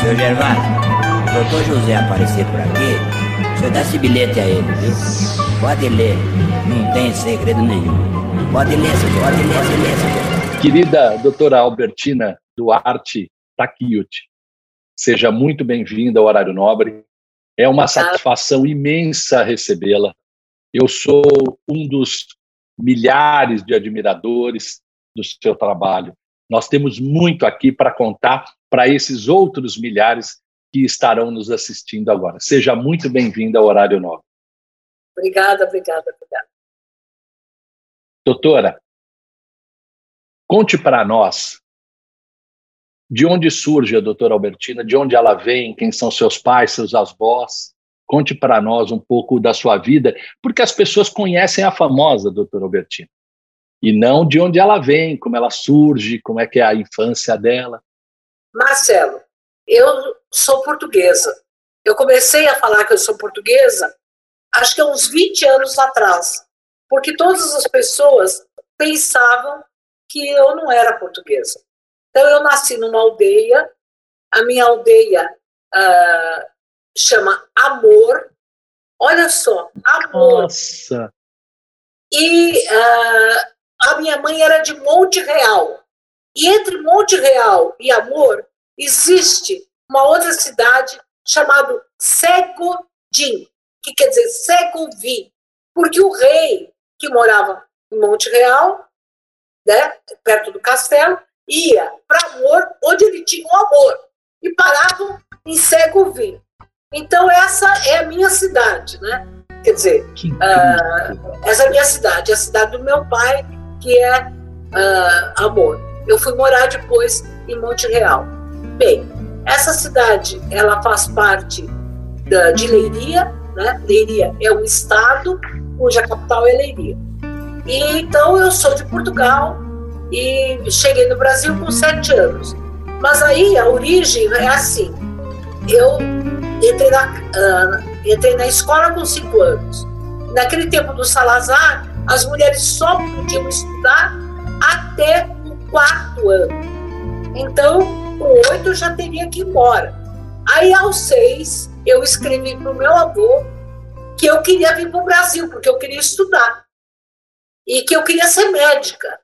Seu Gervásio, o doutor José aparecer por aqui, o senhor dá esse bilhete a ele, viu? Pode ler, não tem segredo nenhum. Pode ler, senhor, pode ler, pode ler, senhor. Querida doutora Albertina Duarte Takiut, seja muito bem-vinda ao Horário Nobre. É uma satisfação imensa recebê-la. Eu sou um dos milhares de admiradores do seu trabalho. Nós temos muito aqui para contar para esses outros milhares que estarão nos assistindo agora. Seja muito bem-vinda ao Horário Nobre. Obrigada, obrigada, obrigada. Doutora, conte para nós de onde surge a doutora Albertina, de onde ela vem, quem são seus pais, seus avós. Conte para nós um pouco da sua vida, porque as pessoas conhecem a famosa doutora Albertina, e não de onde ela vem, como ela surge, como é que é a infância dela. Marcelo, eu sou portuguesa. Eu comecei a falar que eu sou portuguesa acho que há uns 20 anos atrás, porque todas as pessoas pensavam que eu não era portuguesa. Então, eu nasci numa aldeia, a minha aldeia uh, chama Amor. Olha só, Amor. Nossa! E uh, a minha mãe era de Monte Real. E entre Monte Real e Amor existe uma outra cidade chamada Segodin, que quer dizer Segovi, porque o rei que morava em Monte Real, né, perto do castelo, ia para Amor, onde ele tinha o amor, e paravam em Segovi. Então, essa é a minha cidade, né? Quer dizer, uh, essa é a minha cidade, a cidade do meu pai, que é uh, Amor. Eu fui morar depois em Monte Real. Bem, essa cidade, ela faz parte da, de Leiria, né? Leiria é um estado cuja capital é Leiria. E, então, eu sou de Portugal, e cheguei no Brasil com sete anos. Mas aí a origem é assim: eu entrei na, uh, entrei na escola com cinco anos. Naquele tempo do Salazar, as mulheres só podiam estudar até o quarto ano. Então, com oito eu já teria que ir embora. Aí, aos seis, eu escrevi para o meu avô que eu queria vir para o Brasil, porque eu queria estudar. E que eu queria ser médica.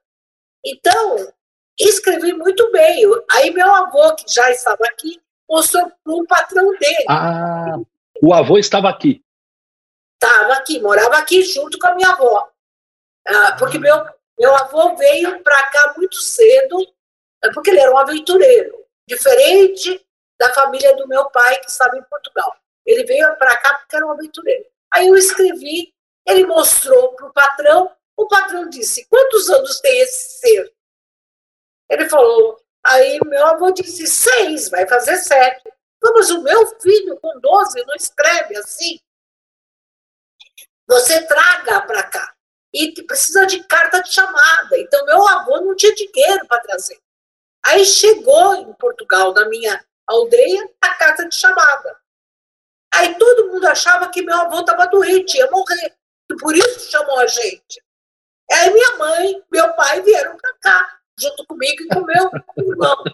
Então, escrevi muito bem. Aí meu avô, que já estava aqui, mostrou para o patrão dele. Ah, o avô estava aqui. Estava aqui, morava aqui junto com a minha avó. Ah, porque meu, meu avô veio para cá muito cedo, é porque ele era um aventureiro, diferente da família do meu pai, que estava em Portugal. Ele veio para cá porque era um aventureiro. Aí eu escrevi, ele mostrou para o patrão, o patrão disse: Quantos anos tem esse ser? Ele falou. Aí meu avô disse: Seis, vai fazer sete. Mas o meu filho com 12 não escreve assim. Você traga para cá. E precisa de carta de chamada. Então, meu avô não tinha dinheiro para trazer. Aí chegou em Portugal, na minha aldeia, a carta de chamada. Aí todo mundo achava que meu avô estava doente, ia morrer. E por isso chamou a gente. Aí minha mãe, meu pai vieram para cá, junto comigo e com meu irmão.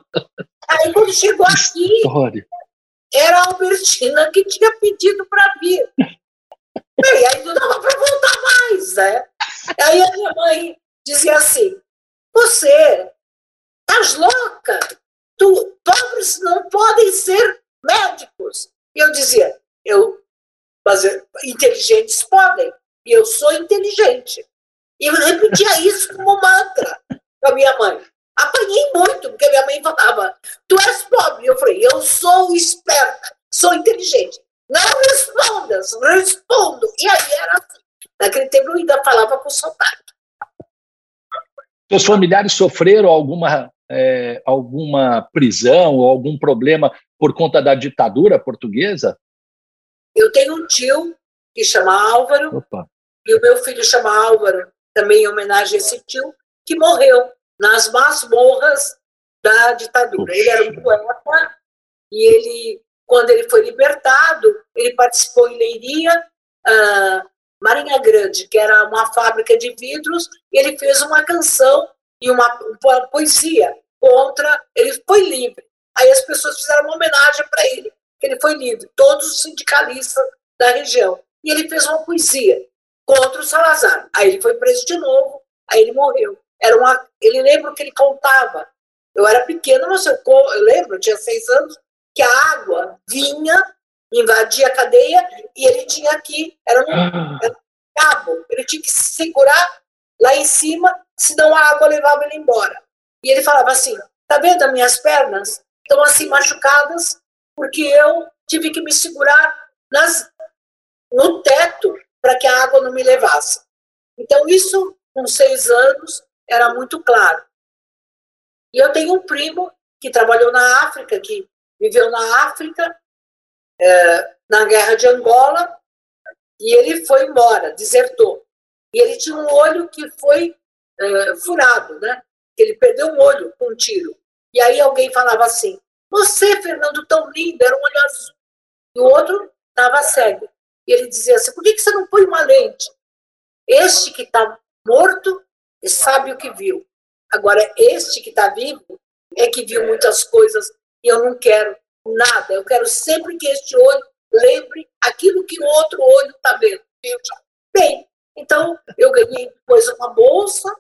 Aí quando chegou aqui, História. era a Albertina que tinha pedido para vir. E aí não dava para voltar mais, né? Aí a minha mãe dizia assim: Você estás louca? Tu, pobres não podem ser médicos. E eu dizia: Eu, mas inteligentes podem. E eu sou inteligente. E eu repetia isso como mantra com a minha mãe. Apanhei muito, porque minha mãe falava: Tu és pobre. Eu falei: Eu sou esperta, sou inteligente. Não respondas, respondo. E aí era assim. Naquele tempo eu ainda falava com sotaque. Seus familiares sofreram alguma, é, alguma prisão ou algum problema por conta da ditadura portuguesa? Eu tenho um tio que chama Álvaro, Opa. e o meu filho chama Álvaro também em homenagem a esse tio, que morreu nas masmorras da ditadura. Ele era um poeta e ele, quando ele foi libertado, ele participou em Leiria uh, Marinha Grande, que era uma fábrica de vidros, e ele fez uma canção e uma, uma poesia contra. Ele foi livre. Aí as pessoas fizeram uma homenagem para ele, que ele foi livre, todos os sindicalistas da região. E ele fez uma poesia contra o Salazar. Aí ele foi preso de novo, aí ele morreu. Era uma, ele lembra que ele contava. Eu era pequena, mas eu, eu lembro, eu tinha seis anos, que a água vinha, invadia a cadeia e ele tinha aqui, era um, ah. era um cabo, ele tinha que se segurar lá em cima, senão a água levava ele embora. E ele falava assim: tá vendo as minhas pernas? Estão assim machucadas porque eu tive que me segurar nas, no teto para que a água não me levasse. Então, isso, com seis anos, era muito claro. E eu tenho um primo que trabalhou na África, que viveu na África, é, na guerra de Angola, e ele foi embora, desertou. E ele tinha um olho que foi é, furado, né? Ele perdeu um olho com um tiro. E aí alguém falava assim: Você, Fernando, tão lindo, era um olho azul. E o outro estava cego. E ele dizia assim: Por que, que você não põe uma lente? Este que está morto sabe o que viu. Agora, este que está vivo é que viu muitas coisas e eu não quero nada. Eu quero sempre que este olho lembre aquilo que o outro olho está vendo. Bem, então eu ganhei depois uma bolsa,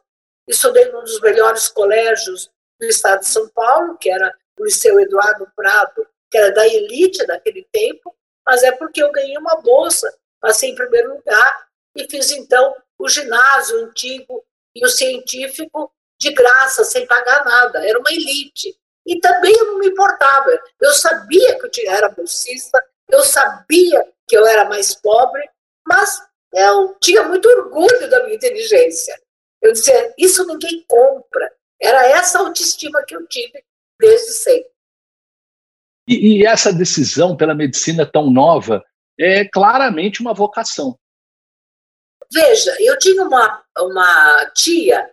estudei num dos melhores colégios do estado de São Paulo, que era o Liceu Eduardo Prado, que era da elite daquele tempo, mas é porque eu ganhei uma bolsa, passei em primeiro lugar e fiz então o ginásio antigo e o científico de graça, sem pagar nada. Era uma elite. E também eu não me importava. Eu sabia que eu era bolsista, eu sabia que eu era mais pobre, mas eu tinha muito orgulho da minha inteligência. Eu dizia, isso ninguém compra. Era essa autoestima que eu tive desde sempre. E, e essa decisão pela medicina tão nova é claramente uma vocação. Veja, eu tinha uma, uma tia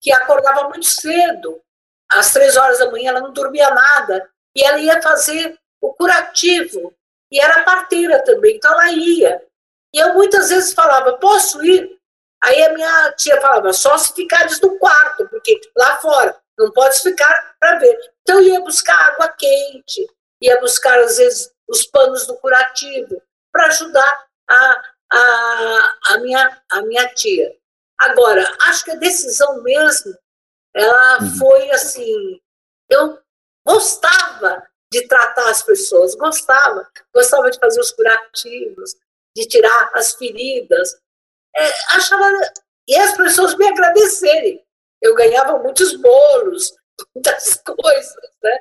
que acordava muito cedo, às três horas da manhã, ela não dormia nada, e ela ia fazer o curativo, e era parteira também, então ela ia. E eu muitas vezes falava, posso ir? Aí a minha tia falava, só se ficares no quarto, porque lá fora não podes ficar para ver. Então ia buscar água quente, ia buscar às vezes os panos do curativo, para ajudar a, a, a, minha, a minha tia. Agora, acho que a decisão mesmo, ela uhum. foi assim, eu gostava de tratar as pessoas, gostava, gostava de fazer os curativos, de tirar as feridas, é, achava, e as pessoas me agradecerem. Eu ganhava muitos bolos, muitas coisas, né?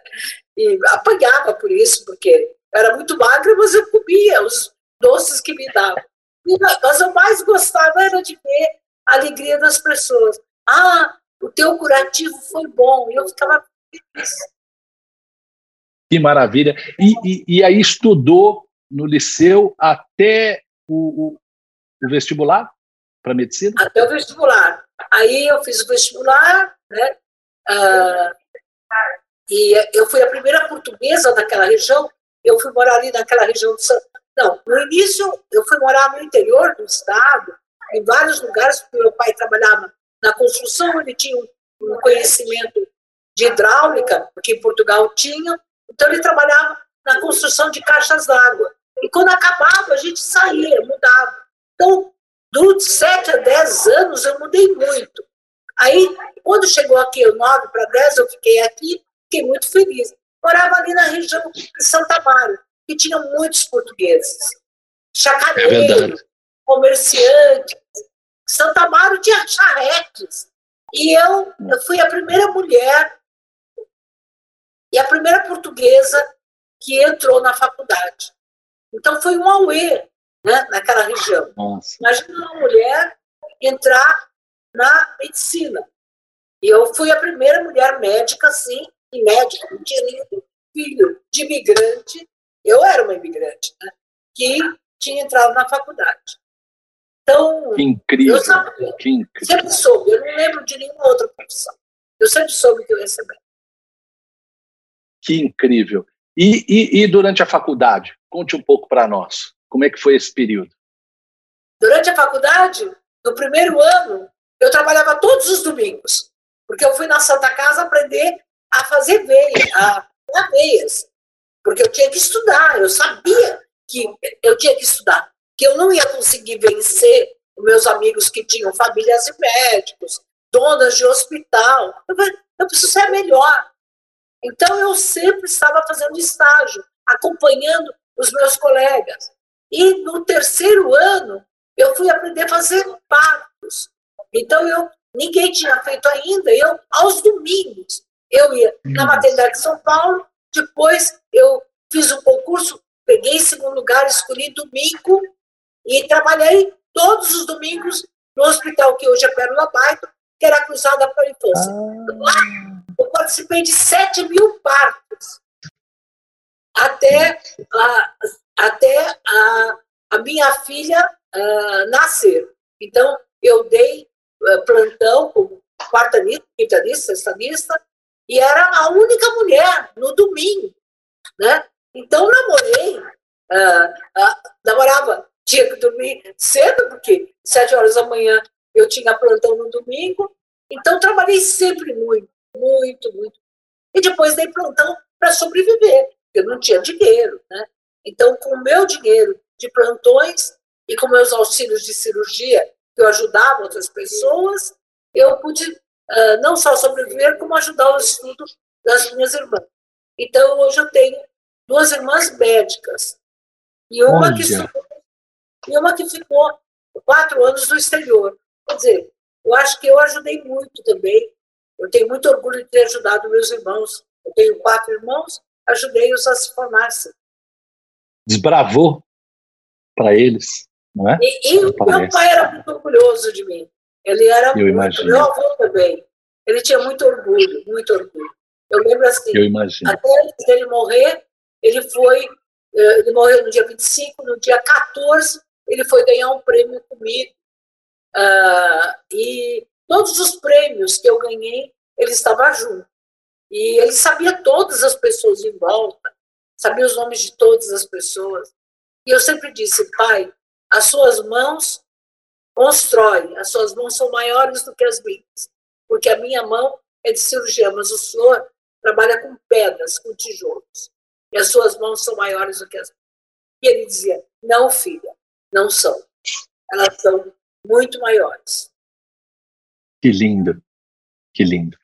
E apanhava por isso, porque era muito magra, mas eu comia os doces que me davam. Mas eu mais gostava era de ver a alegria das pessoas. Ah, o teu curativo foi bom. E eu ficava feliz. Que maravilha. E, e, e aí estudou no liceu até o, o, o vestibular para medicina? Até o vestibular. Aí eu fiz o vestibular, né? Ah, e eu fui a primeira portuguesa daquela região. Eu fui morar ali naquela região de São... Não, no início eu fui morar no interior do estado, em vários lugares, porque meu pai trabalhava na construção, ele tinha um conhecimento de hidráulica, porque em Portugal tinha, então ele trabalhava na construção de caixas d'água. E quando acabava, a gente saía, mudava. Então, dos 7 a 10 anos, eu mudei muito. Aí, quando chegou aqui, 9 para 10, eu fiquei aqui, fiquei muito feliz. Morava ali na região de Santa Mário, que tinha muitos portugueses. Chacareiro, é comerciantes, Santa Amaro tinha charretes. E eu, eu fui a primeira mulher e a primeira portuguesa que entrou na faculdade. Então foi um auê né, naquela região. Nossa. Imagina uma mulher entrar na medicina. E eu fui a primeira mulher médica, sim, e médica, não tinha nenhum filho de imigrante, eu era uma imigrante, né, que tinha entrado na faculdade. Então, que incrível, eu sabia, que incrível. sempre soube, eu não lembro de nenhuma outra profissão. Eu sempre soube que eu ia. Que incrível. E, e, e durante a faculdade? Conte um pouco para nós. Como é que foi esse período? Durante a faculdade, no primeiro ano, eu trabalhava todos os domingos, porque eu fui na Santa Casa aprender a fazer veia, a fazer veias, porque eu tinha que estudar, eu sabia que eu tinha que estudar, que eu não ia conseguir vencer os meus amigos que tinham famílias e médicos, donas de hospital. Eu, eu preciso ser melhor. Então, eu sempre estava fazendo estágio, acompanhando os meus colegas. E no terceiro ano, eu fui aprender a fazer partos. Então, eu ninguém tinha feito ainda. Eu, aos domingos, eu ia na maternidade de São Paulo, depois eu fiz um concurso, peguei segundo lugar, escolhi domingo e trabalhei todos os domingos no hospital que hoje é Pérola Baito, que era cruzada para a infância. Ah. Lá, eu participei de 7 mil partos, até, a, até a, a minha filha a, nascer. Então, eu dei a, plantão como quarta lista, quinta lista, sexta lista, e era a única mulher no domingo, né? Então, namorei, namorava tinha que dormir cedo, porque sete horas da manhã eu tinha plantão no domingo. Então, trabalhei sempre muito, muito, muito. E depois dei plantão para sobreviver, porque eu não tinha dinheiro. Né? Então, com o meu dinheiro de plantões e com meus auxílios de cirurgia, que eu ajudava outras pessoas, eu pude uh, não só sobreviver, como ajudar o estudo das minhas irmãs. Então, hoje eu tenho duas irmãs médicas. E uma Olha. que estudou e uma que ficou quatro anos no exterior. Quer dizer, eu acho que eu ajudei muito também. Eu tenho muito orgulho de ter ajudado meus irmãos. Eu tenho quatro irmãos, ajudei-os a se formar-se. Desbravou para eles, não é? E, e meu pai era muito orgulhoso de mim. Ele era eu muito, imagino. meu avô também. Ele tinha muito orgulho, muito orgulho. Eu lembro assim, eu imagino. até antes dele morrer, ele foi, eh, ele morreu no dia 25, no dia 14, ele foi ganhar um prêmio comigo. Uh, e todos os prêmios que eu ganhei, ele estava junto. E ele sabia todas as pessoas em volta, sabia os nomes de todas as pessoas. E eu sempre disse, pai, as suas mãos constroem, as suas mãos são maiores do que as minhas, porque a minha mão é de cirurgia, mas o senhor trabalha com pedras, com tijolos, e as suas mãos são maiores do que as minhas. E ele dizia, não, filha, não são. Elas são muito maiores. Que lindo, que lindo.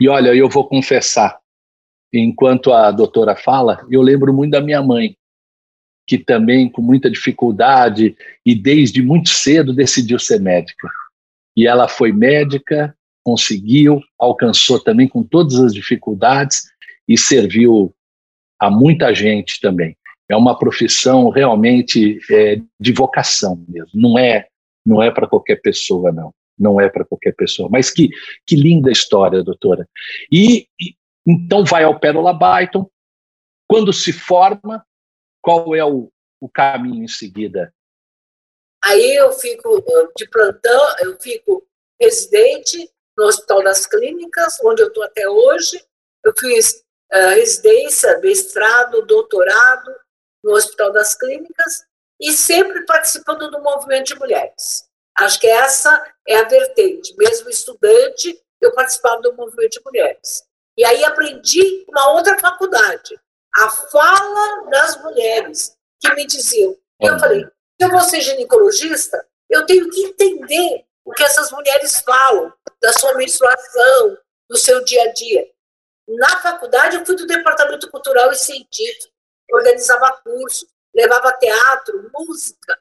E olha, eu vou confessar, enquanto a doutora fala, eu lembro muito da minha mãe, que também, com muita dificuldade e desde muito cedo, decidiu ser médica. E ela foi médica, conseguiu, alcançou também com todas as dificuldades e serviu a muita gente também é uma profissão realmente é, de vocação mesmo. Não é, não é para qualquer pessoa, não. Não é para qualquer pessoa. Mas que, que linda história, doutora. E, e então vai ao Pérola Byton. Quando se forma, qual é o, o caminho em seguida? Aí eu fico de plantão, eu fico residente no Hospital das Clínicas, onde eu estou até hoje. Eu fiz uh, residência, mestrado, doutorado, no Hospital das Clínicas e sempre participando do movimento de mulheres. Acho que essa é a vertente. Mesmo estudante, eu participava do movimento de mulheres. E aí aprendi uma outra faculdade, a fala das mulheres, que me diziam. Eu falei, se eu vou ser ginecologista, eu tenho que entender o que essas mulheres falam da sua menstruação, do seu dia a dia. Na faculdade, eu fui do Departamento Cultural e Científico organizava cursos, levava teatro, música,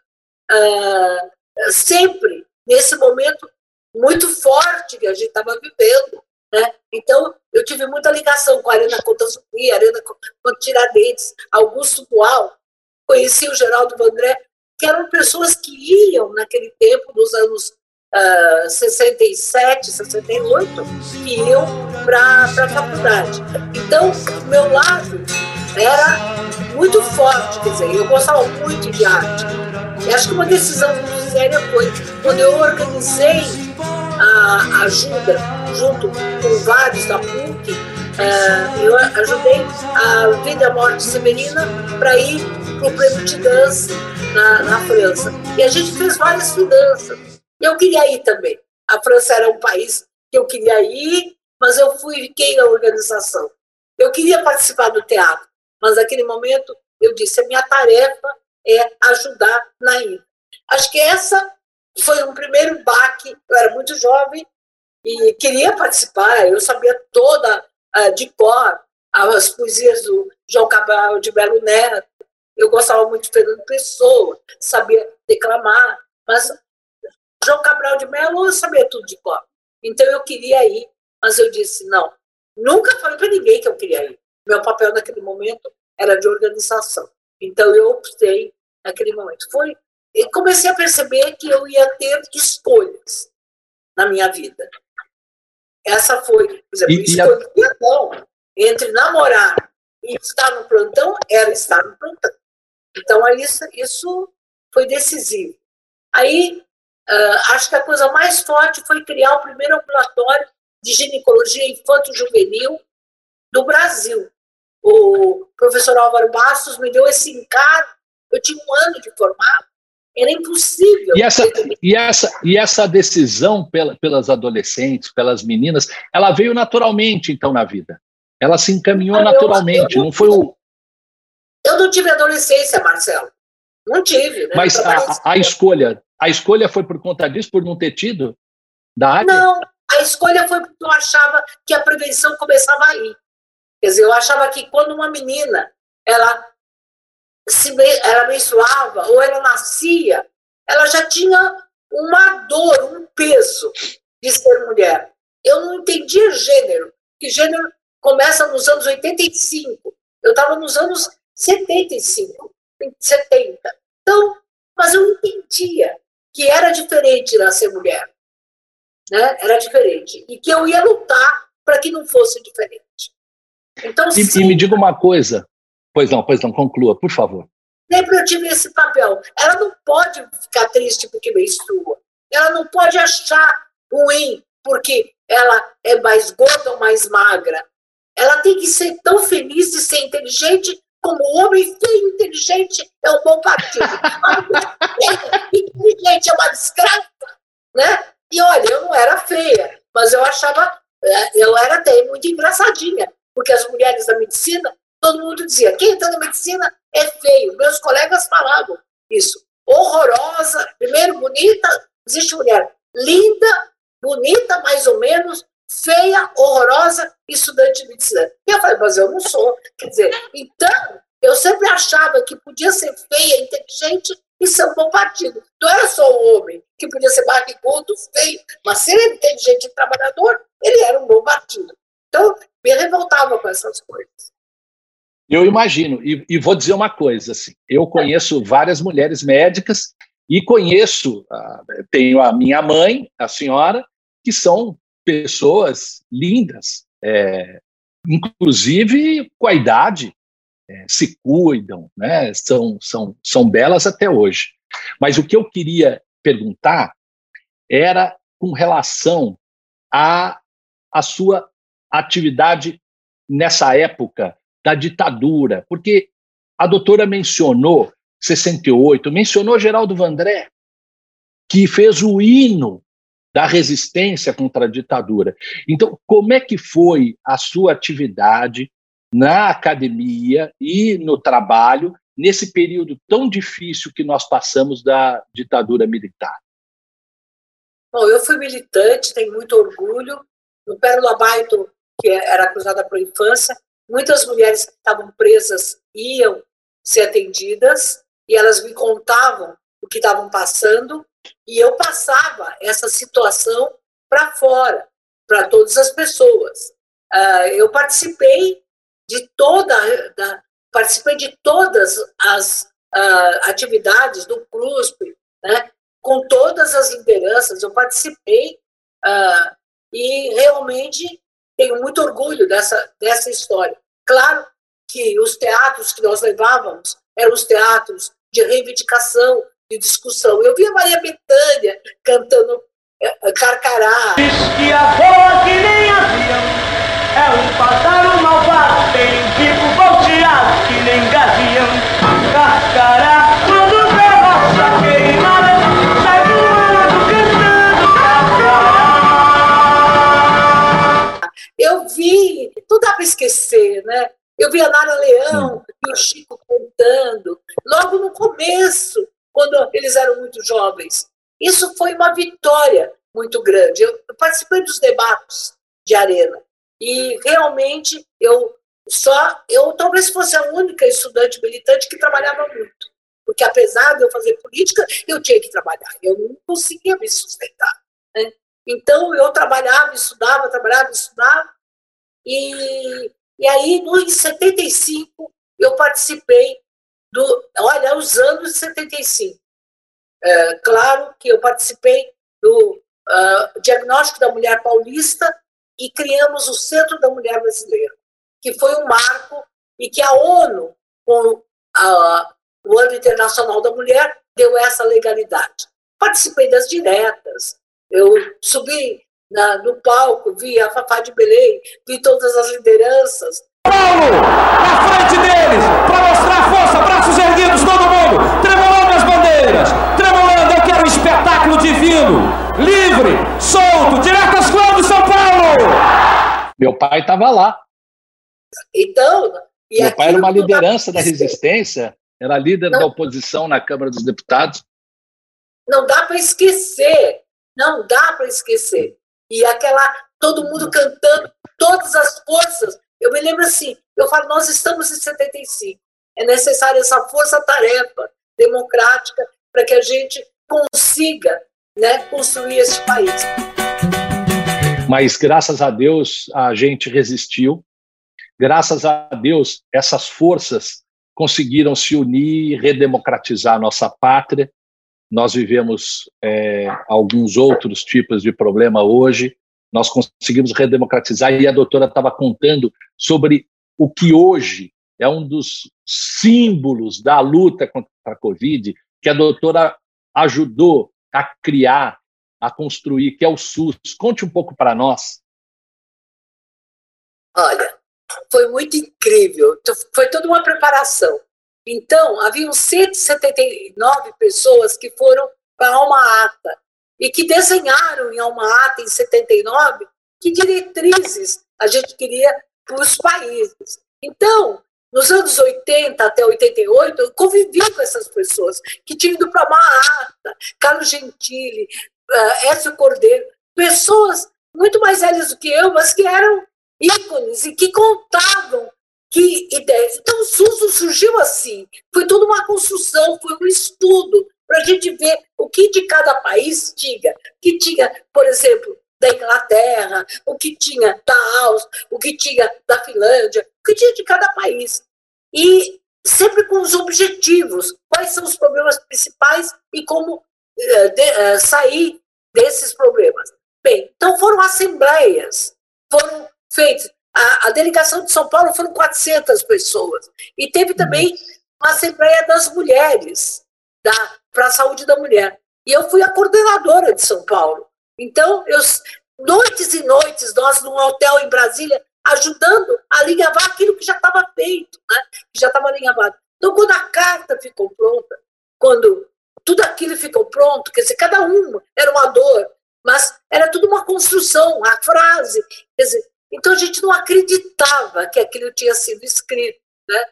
uh, sempre nesse momento muito forte que a gente estava vivendo. Né? Então, eu tive muita ligação com a Arena Conta Zumbi, a Arena Tiradentes, Augusto Boal, conheci o Geraldo Vandré, que eram pessoas que iam naquele tempo, nos anos uh, 67, 68, que iam para a faculdade. Então, meu lado era muito forte, quer dizer, eu gostava muito de arte. E acho que uma decisão muito séria foi quando eu organizei a ajuda junto com vários da PUC, é, eu ajudei a Vida Morte Severina para ir para o prêmio de dança na, na França. E a gente fez várias danças. E eu queria ir também. A França era um país que eu queria ir, mas eu fui fiquei na organização. Eu queria participar do teatro, mas naquele momento eu disse: a minha tarefa é ajudar na ida. Acho que essa foi um primeiro baque. Eu era muito jovem e queria participar. Eu sabia toda uh, de cor as poesias do João Cabral de Belo Neto. Eu gostava muito de Fernando Pessoa, sabia declamar, mas João Cabral de Melo eu sabia tudo de cor. Então eu queria ir, mas eu disse não. Nunca falei para ninguém que eu queria ir. Meu papel naquele momento era de organização. Então eu optei naquele momento. Foi e comecei a perceber que eu ia ter escolhas na minha vida. Essa foi, por exemplo, e, escolher a... não, entre namorar e estar no plantão era estar no plantão. Então, isso, isso foi decisivo. Aí, uh, acho que a coisa mais forte foi criar o primeiro ambulatório de ginecologia infanto-juvenil do Brasil. O professor Álvaro Bastos me deu esse encargo. Eu tinha um ano de formado, era impossível. E essa, e essa, e essa decisão pela, pelas adolescentes, pelas meninas, ela veio naturalmente, então, na vida? Ela se encaminhou naturalmente, eu, eu, não foi o. Eu não tive adolescência, Marcelo. Não tive. Né? Mas a, a, escolha, a escolha foi por conta disso, por não ter tido da área? Não, a escolha foi porque eu achava que a prevenção começava aí. Quer dizer, eu achava que quando uma menina ela se ela menstruava ou ela nascia, ela já tinha uma dor, um peso de ser mulher. Eu não entendia gênero, que gênero começa nos anos 85. Eu estava nos anos 75, 70. Então, mas eu entendia que era diferente nascer mulher. Né? Era diferente. E que eu ia lutar para que não fosse diferente. Então, e, sim, e me diga uma coisa. Pois não, pois não, conclua, por favor. Sempre eu tive esse papel. Ela não pode ficar triste porque menstrua. Ela não pode achar ruim porque ela é mais gorda ou mais magra. Ela tem que ser tão feliz de ser inteligente como o homem feio inteligente é um bom partido. inteligente é uma desgraça, né? E olha, eu não era feia, mas eu achava, é, eu era até muito engraçadinha, porque as mulheres da medicina, todo mundo dizia, quem está na medicina é feio. Meus colegas falavam isso. Horrorosa, primeiro bonita, existe mulher linda, bonita mais ou menos, feia, horrorosa, estudante de medicina. E eu falei, mas eu não sou. Quer dizer, então, eu sempre achava que podia ser feia, inteligente e ser um bom partido. Não era só o homem que podia ser barrigudo, feio, mas se ele inteligente e trabalhador, ele era um bom partido. Então, me revoltava com essas coisas. Eu imagino, e, e vou dizer uma coisa, assim, eu conheço várias mulheres médicas e conheço, tenho a minha mãe, a senhora, que são pessoas lindas, é, inclusive com a idade, é, se cuidam, né? são, são, são belas até hoje. Mas o que eu queria perguntar era com relação à, à sua atividade nessa época da ditadura, porque a doutora mencionou 68, mencionou Geraldo Vandré, que fez o hino da resistência contra a ditadura. Então, como é que foi a sua atividade na academia e no trabalho nesse período tão difícil que nós passamos da ditadura militar? Bom, eu fui militante, tenho muito orgulho. No Pérola Baito, que era acusada por infância, muitas mulheres que estavam presas iam ser atendidas e elas me contavam o que estavam passando e eu passava essa situação para fora, para todas as pessoas. Uh, eu participei de toda, da, participei de todas as uh, atividades do CRUSP, né, com todas as lideranças, eu participei uh, e realmente tenho muito orgulho dessa, dessa história. Claro que os teatros que nós levávamos eram os teatros de reivindicação, de discussão. Eu vi a Maria Bethânia cantando é, Carcará. Diz que a que nem avião é um pássaro malvado, tem volteado que nem gavião. Carcará. Eu vi a Nara Leão e o Chico cantando, logo no começo, quando eles eram muito jovens. Isso foi uma vitória muito grande. Eu participei dos debates de arena e realmente eu só eu talvez fosse a única estudante militante que trabalhava muito, porque apesar de eu fazer política, eu tinha que trabalhar. Eu não conseguia me sustentar. Né? Então eu trabalhava, estudava, trabalhava, estudava e e aí em 75 eu participei do, olha, os anos de 75. É, claro que eu participei do uh, diagnóstico da mulher paulista e criamos o Centro da Mulher Brasileira, que foi um marco e que a ONU, com a, o Ano Internacional da Mulher, deu essa legalidade. Participei das diretas, eu subi na, no palco, vi a Fafá de Belém, vi todas as lideranças. Paulo, na frente deles, para mostrar força, braços erguidos, todo mundo, tremolando as bandeiras, tremolando, eu quero um espetáculo divino, livre, solto, direto às clãs de São Paulo. Meu pai estava lá. Então, meu pai era uma liderança da resistência, era líder não, da oposição na Câmara dos Deputados. Não dá para esquecer, não dá para esquecer. E aquela, todo mundo cantando, todas as forças. Eu me lembro assim, eu falo, nós estamos em 75. É necessária essa força-tarefa democrática para que a gente consiga né, construir esse país. Mas graças a Deus a gente resistiu. Graças a Deus essas forças conseguiram se unir redemocratizar a nossa pátria. Nós vivemos é, alguns outros tipos de problema hoje. Nós conseguimos redemocratizar e a doutora estava contando sobre o que hoje é um dos símbolos da luta contra a Covid, que a doutora ajudou a criar, a construir, que é o SUS. Conte um pouco para nós. Olha, foi muito incrível. Foi toda uma preparação. Então, haviam 179 pessoas que foram para Alma Ata e que desenharam em Alma Ata, em 79, que diretrizes a gente queria para os países. Então, nos anos 80 até 88, eu convivi com essas pessoas que tinham ido para Maata, Carlos Gentili, uh, Écio Cordeiro, pessoas muito mais velhas do que eu, mas que eram ícones e que contavam que ideias. Então, o SUS surgiu assim. Foi toda uma construção, foi um estudo para a gente ver o que de cada país tinha. Que tinha, por exemplo, da Inglaterra, o que tinha da Áustria, o que tinha da Finlândia, o que tinha de cada país. E sempre com os objetivos, quais são os problemas principais e como uh, de, uh, sair desses problemas. Bem, então foram assembleias, foram feitas. A, a, delegação de São Paulo foram 400 pessoas. E teve também uma assembleia das mulheres, para a saúde da mulher. E eu fui a coordenadora de São Paulo. Então, eu, noites e noites, nós num hotel em Brasília, ajudando a alinhavar aquilo que já estava feito, né? que já estava alinhavado. Então, quando a carta ficou pronta, quando tudo aquilo ficou pronto, quer dizer, cada um era uma dor, mas era tudo uma construção, a frase. Quer dizer, então a gente não acreditava que aquilo tinha sido escrito. Né?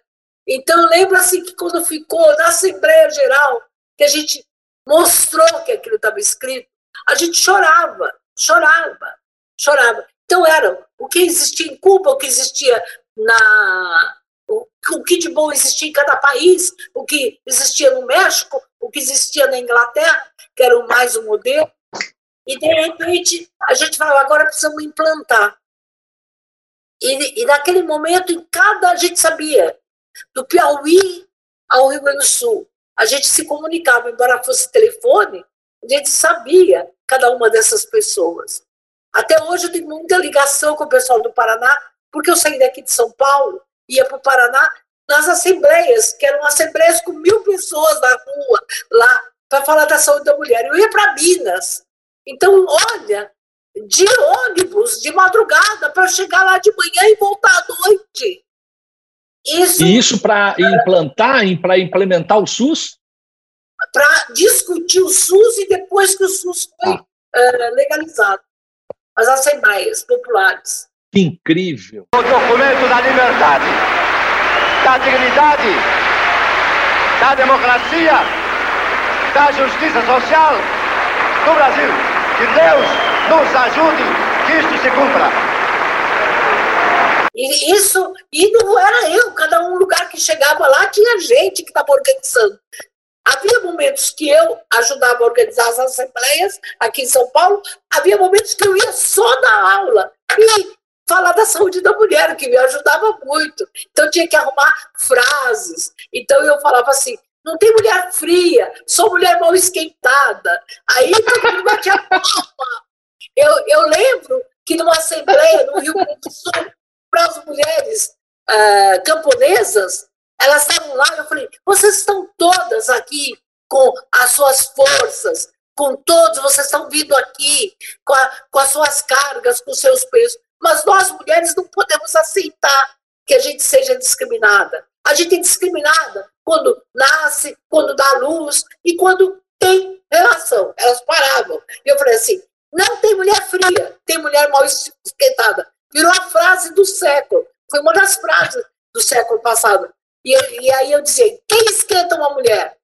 Então, lembra assim que quando ficou na Assembleia Geral, que a gente mostrou que aquilo estava escrito, a gente chorava, chorava, chorava. Então era o que existia em Cuba, o que existia na o, que de bom existia em cada país, o que existia no México, o que existia na Inglaterra, que era mais um modelo. E de repente a gente falava, agora precisamos implantar. E, e naquele momento, em cada, a gente sabia, do Piauí ao Rio Grande do Sul, a gente se comunicava, embora fosse telefone, a gente sabia cada uma dessas pessoas. Até hoje eu tenho muita ligação com o pessoal do Paraná, porque eu saí daqui de São Paulo, ia para o Paraná, nas assembleias, que eram assembleias com mil pessoas na rua, lá, para falar da saúde da mulher. Eu ia para Minas. Então, olha, de ônibus, de madrugada, para chegar lá de manhã e voltar à noite. Isso, e isso para implantar, para implementar o SUS? Para discutir o SUS e depois que o SUS foi ah. uh, legalizado as assembleias populares. Que incrível! O documento da liberdade. da dignidade, da democracia, da justiça social do Brasil. Que Deus nos ajude que isto se cumpra. E isso, e não era eu, cada um lugar que chegava lá tinha gente que estava organizando. Havia momentos que eu ajudava a organizar as assembleias aqui em São Paulo, havia momentos que eu ia só na aula e falar da saúde da mulher, que me ajudava muito. Então tinha que arrumar frases. Então eu falava assim: não tem mulher fria, sou mulher mal esquentada. Aí todo mundo batia palma. Eu, eu lembro que numa assembleia no Rio Grande do Sul, para as mulheres uh, camponesas, elas estavam lá, eu falei, vocês estão todas aqui com as suas forças, com todos, vocês estão vindo aqui com, a, com as suas cargas, com os seus pesos, mas nós mulheres não podemos aceitar que a gente seja discriminada. A gente é discriminada quando nasce, quando dá luz e quando tem relação. Elas paravam. E eu falei assim: não tem mulher fria, tem mulher mal esquentada. Virou a frase do século. Foi uma das frases do século passado. E, e aí eu dizia, quem esquenta uma mulher?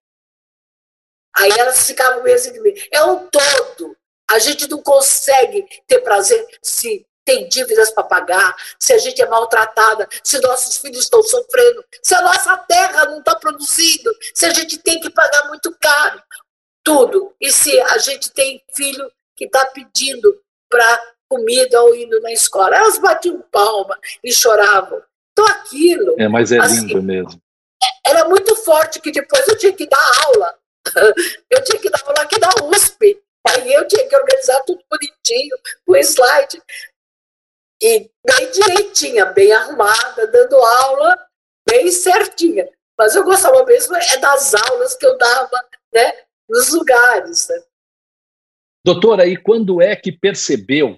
Aí elas ficavam mesmo de mim. É um todo. A gente não consegue ter prazer se tem dívidas para pagar, se a gente é maltratada, se nossos filhos estão sofrendo, se a nossa terra não está produzindo, se a gente tem que pagar muito caro. Tudo. E se a gente tem filho que está pedindo para comida ou indo na escola. Elas batiam palma e choravam. Então aquilo. É, mas é assim, lindo mesmo. Era muito forte que depois eu tinha que dar aula. Eu tinha que dar aula aqui da USP. Aí eu tinha que organizar tudo bonitinho, com slide. E bem direitinha, bem arrumada, dando aula bem certinha. Mas eu gostava mesmo é das aulas que eu dava né, nos lugares. Né? Doutora, e quando é que percebeu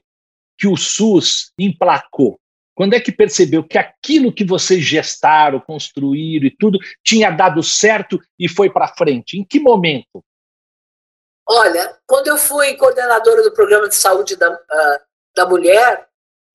que o SUS emplacou? Quando é que percebeu que aquilo que vocês gestaram, construíram e tudo tinha dado certo e foi para frente? Em que momento? Olha, quando eu fui coordenadora do programa de saúde da, uh, da mulher,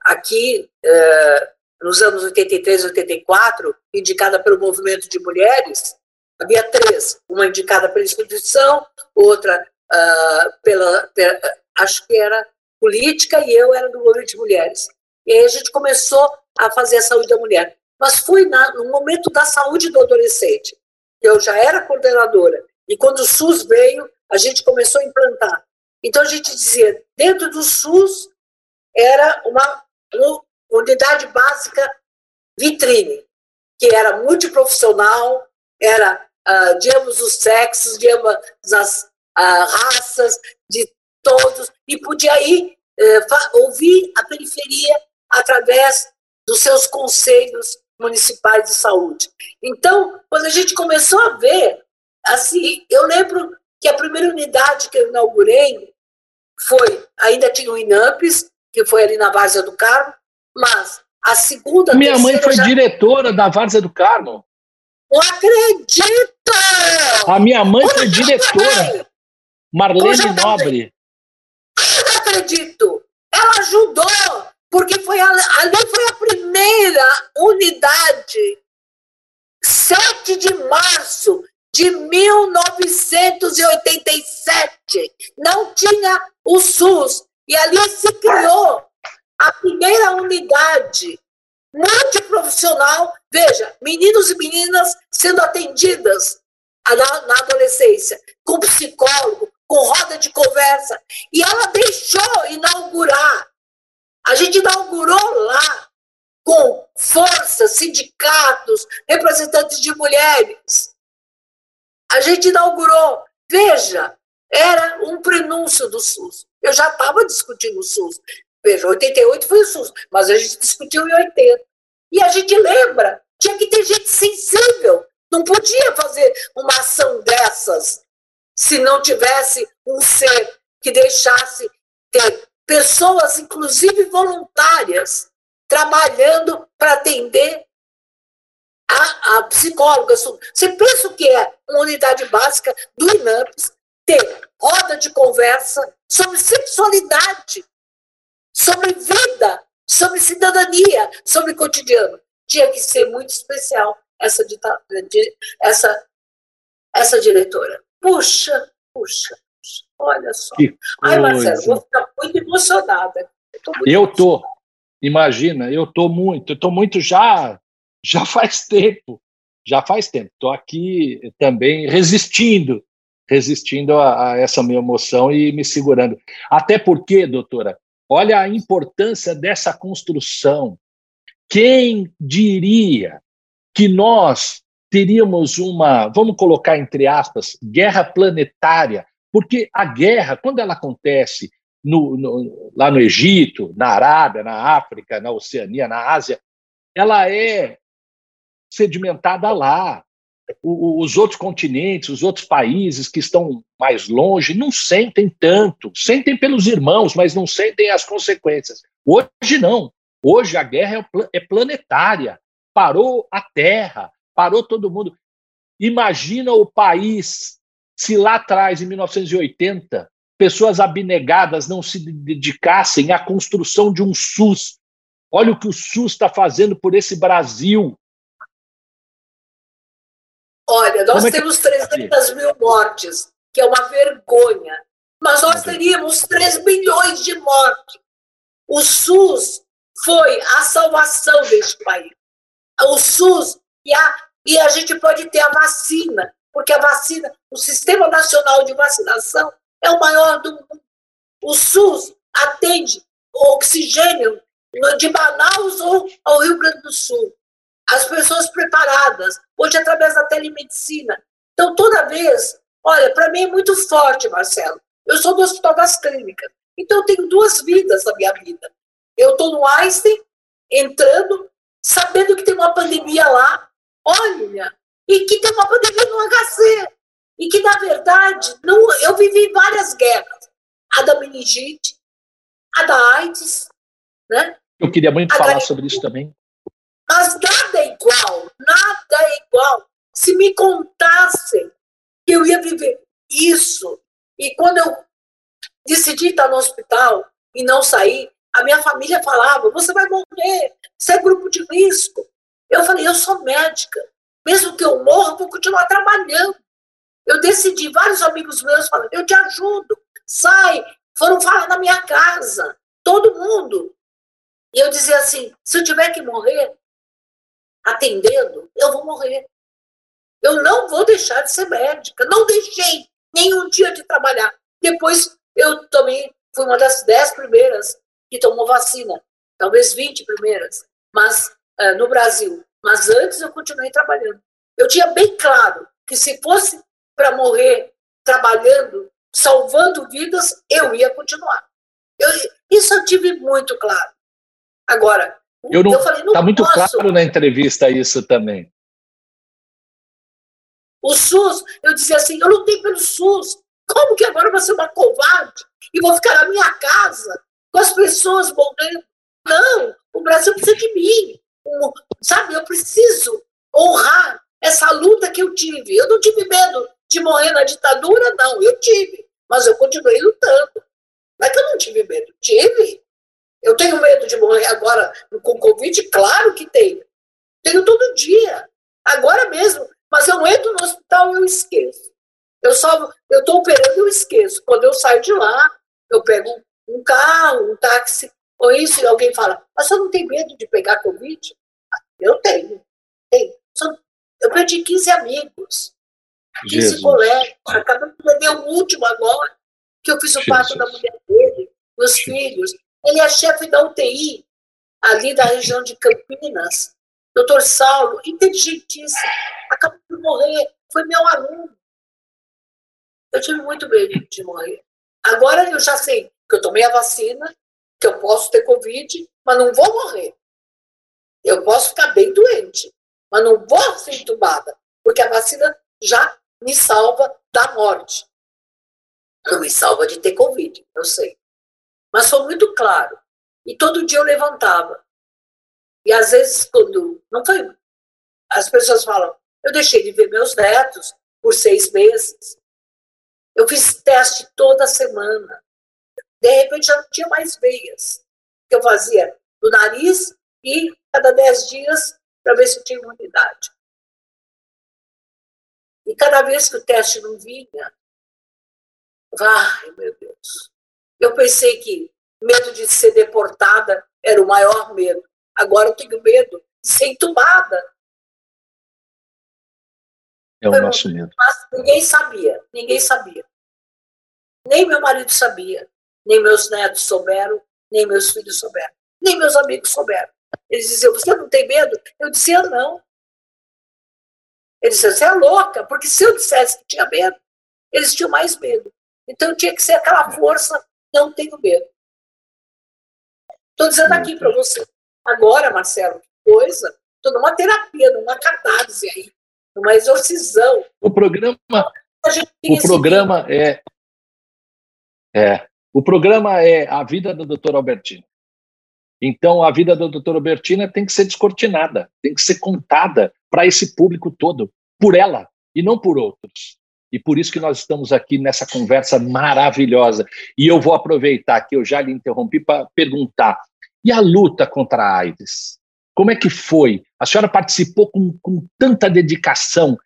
aqui uh, nos anos 83 e 84, indicada pelo movimento de mulheres, havia três: uma indicada pela instituição, outra uh, pela, pela, acho que era política e eu era do movimento de mulheres. E aí a gente começou a fazer a saúde da mulher. Mas foi na, no momento da saúde do adolescente. Eu já era coordenadora. E quando o SUS veio, a gente começou a implantar. Então a gente dizia, dentro do SUS era uma, uma unidade básica vitrine, que era multiprofissional, era uh, de ambos os sexos, de ambas as raças, de todos, e podia ir uh, ouvir a periferia através dos seus conselhos municipais de saúde. Então, quando a gente começou a ver, assim, eu lembro que a primeira unidade que eu inaugurei foi, ainda tinha o INAMPES, que foi ali na Várzea do Carmo, mas a segunda. Minha mãe foi já... diretora da Várzea do Carmo. Não acredito! A minha mãe foi diretora. Marlene Nobre. Eu não acredito! Ela ajudou porque foi a, ali foi a primeira unidade, 7 de março de 1987. Não tinha o SUS. E ali se criou a primeira unidade multiprofissional. Veja, meninos e meninas sendo atendidas na, na adolescência, com psicólogo, com roda de conversa. E ela deixou inaugurar a gente inaugurou lá com força, sindicatos, representantes de mulheres. A gente inaugurou. Veja, era um prenúncio do SUS. Eu já estava discutindo o SUS. Veja, 88 foi o SUS, mas a gente discutiu em 80. E a gente lembra, tinha que ter gente sensível. Não podia fazer uma ação dessas se não tivesse um ser que deixasse ter pessoas, inclusive voluntárias, trabalhando para atender a, a psicóloga. Você pensa o que é uma unidade básica do INAMPS ter roda de conversa sobre sexualidade, sobre vida, sobre cidadania, sobre cotidiano. Tinha que ser muito especial. essa, essa, essa diretora. Puxa, puxa, puxa, olha só. Ai, Marcelo, vou ficar muito emocionada. Eu, muito eu tô, imagina, eu tô muito, eu tô muito já, já faz tempo, já faz tempo. Estou aqui também resistindo, resistindo a, a essa minha emoção e me segurando. Até porque, doutora, olha a importância dessa construção. Quem diria que nós teríamos uma, vamos colocar entre aspas, guerra planetária? Porque a guerra, quando ela acontece no, no, lá no Egito, na Arábia, na África, na Oceania, na Ásia, ela é sedimentada lá. O, os outros continentes, os outros países que estão mais longe, não sentem tanto. Sentem pelos irmãos, mas não sentem as consequências. Hoje não. Hoje a guerra é, é planetária. Parou a Terra, parou todo mundo. Imagina o país se lá atrás, em 1980, pessoas abnegadas não se dedicassem à construção de um SUS. Olha o que o SUS está fazendo por esse Brasil. Olha, nós é temos 300 mil mortes, que é uma vergonha. Mas nós teríamos 3 milhões de mortes. O SUS foi a salvação deste país. O SUS e a, e a gente pode ter a vacina, porque a vacina, o Sistema Nacional de Vacinação é o maior do mundo. O SUS atende o oxigênio de Manaus ou ao Rio Grande do Sul. As pessoas preparadas, hoje através da telemedicina. Então, toda vez, olha, para mim é muito forte, Marcelo. Eu sou do Hospital das Clínicas, então eu tenho duas vidas na minha vida. Eu estou no Einstein, entrando, sabendo que tem uma pandemia lá, olha, e que tem uma pandemia no HC, e que, na verdade, não, eu vivi várias guerras. A da meningite, a da AIDS, né? Eu queria muito a falar da... sobre isso também. Mas nada é igual, nada é igual. Se me contassem que eu ia viver isso, e quando eu decidi estar no hospital e não sair, a minha família falava: você vai morrer, você é grupo de risco. Eu falei: eu sou médica, mesmo que eu morra, eu vou continuar trabalhando. Eu decidi, vários amigos meus falaram: eu te ajudo, sai. Foram falar na minha casa, todo mundo. E eu dizia assim: se eu tiver que morrer, atendendo, eu vou morrer. Eu não vou deixar de ser médica. Não deixei nenhum dia de trabalhar. Depois, eu também fui uma das dez primeiras que tomou vacina, talvez 20 primeiras, mas uh, no Brasil. Mas antes eu continuei trabalhando. Eu tinha bem claro que se fosse para morrer trabalhando, salvando vidas, eu ia continuar. Eu, isso eu tive muito claro. Agora, eu não, está muito posso. claro na entrevista isso também. O SUS, eu dizia assim, eu lutei pelo SUS. Como que agora eu vou ser uma covarde e vou ficar na minha casa com as pessoas morrendo? Não, o Brasil precisa de mim. Sabe, eu preciso honrar essa luta que eu tive. Eu não tive medo de morrer na ditadura, não, eu tive. Mas eu continuei lutando. Não é que eu não tive medo, tive. Eu tenho medo de morrer agora com Covid? Claro que tenho. Tenho todo dia. Agora mesmo. Mas eu entro no hospital e eu esqueço. Eu só, eu estou operando eu esqueço. Quando eu saio de lá, eu pego um carro, um táxi, ou isso, e alguém fala, mas você não tem medo de pegar Covid? Eu tenho. tenho. Eu perdi 15 amigos, 15 Jesus. colegas. Acabei de perder o último agora, que eu fiz o parto da mulher dele, meus filhos. Ele é chefe da UTI, ali da região de Campinas. Doutor Saulo, inteligentíssimo, acabou de morrer, foi meu aluno. Eu tive muito medo de morrer. Agora eu já sei que eu tomei a vacina, que eu posso ter Covid, mas não vou morrer. Eu posso ficar bem doente, mas não vou ser entubada, porque a vacina já me salva da morte. Não me salva de ter Covid, eu sei. Mas foi muito claro. E todo dia eu levantava. E às vezes, quando. Não foi. As pessoas falam, eu deixei de ver meus netos por seis meses. Eu fiz teste toda semana. De repente já não tinha mais veias. Que eu fazia no nariz e cada dez dias para ver se eu tinha imunidade. E cada vez que o teste não vinha, ai meu Deus, eu pensei que medo de ser deportada era o maior medo. Agora eu tenho medo de ser entubada. É o nosso medo. Mas ninguém sabia, ninguém sabia. Nem meu marido sabia, nem meus netos souberam, nem meus filhos souberam, nem meus amigos souberam. Eles diziam, você não tem medo? Eu dizia, não. Eles diziam, você é louca, porque se eu dissesse que tinha medo, eles tinham mais medo. Então tinha que ser aquela força, não tenho medo. Estou dizendo aqui para você. Agora, Marcelo, que coisa, estou numa terapia, numa catarse aí, numa exorcisão. O programa, o programa é, é, o programa é a vida do Dr. Albertino. Então, a vida da doutora Albertina tem que ser descortinada, tem que ser contada para esse público todo, por ela e não por outros. E por isso que nós estamos aqui nessa conversa maravilhosa. E eu vou aproveitar que eu já lhe interrompi para perguntar: e a luta contra a AIDS? Como é que foi? A senhora participou com, com tanta dedicação.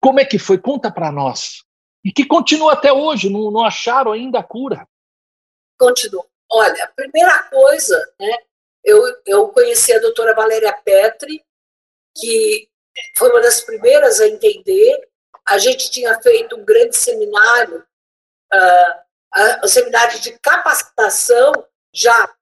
Como é que foi? Conta para nós. E que continua até hoje, não, não acharam ainda a cura. Continua. Olha, a primeira coisa, né, eu, eu conheci a doutora Valéria Petri, que foi uma das primeiras a entender. A gente tinha feito um grande seminário, uh, um seminário de capacitação, já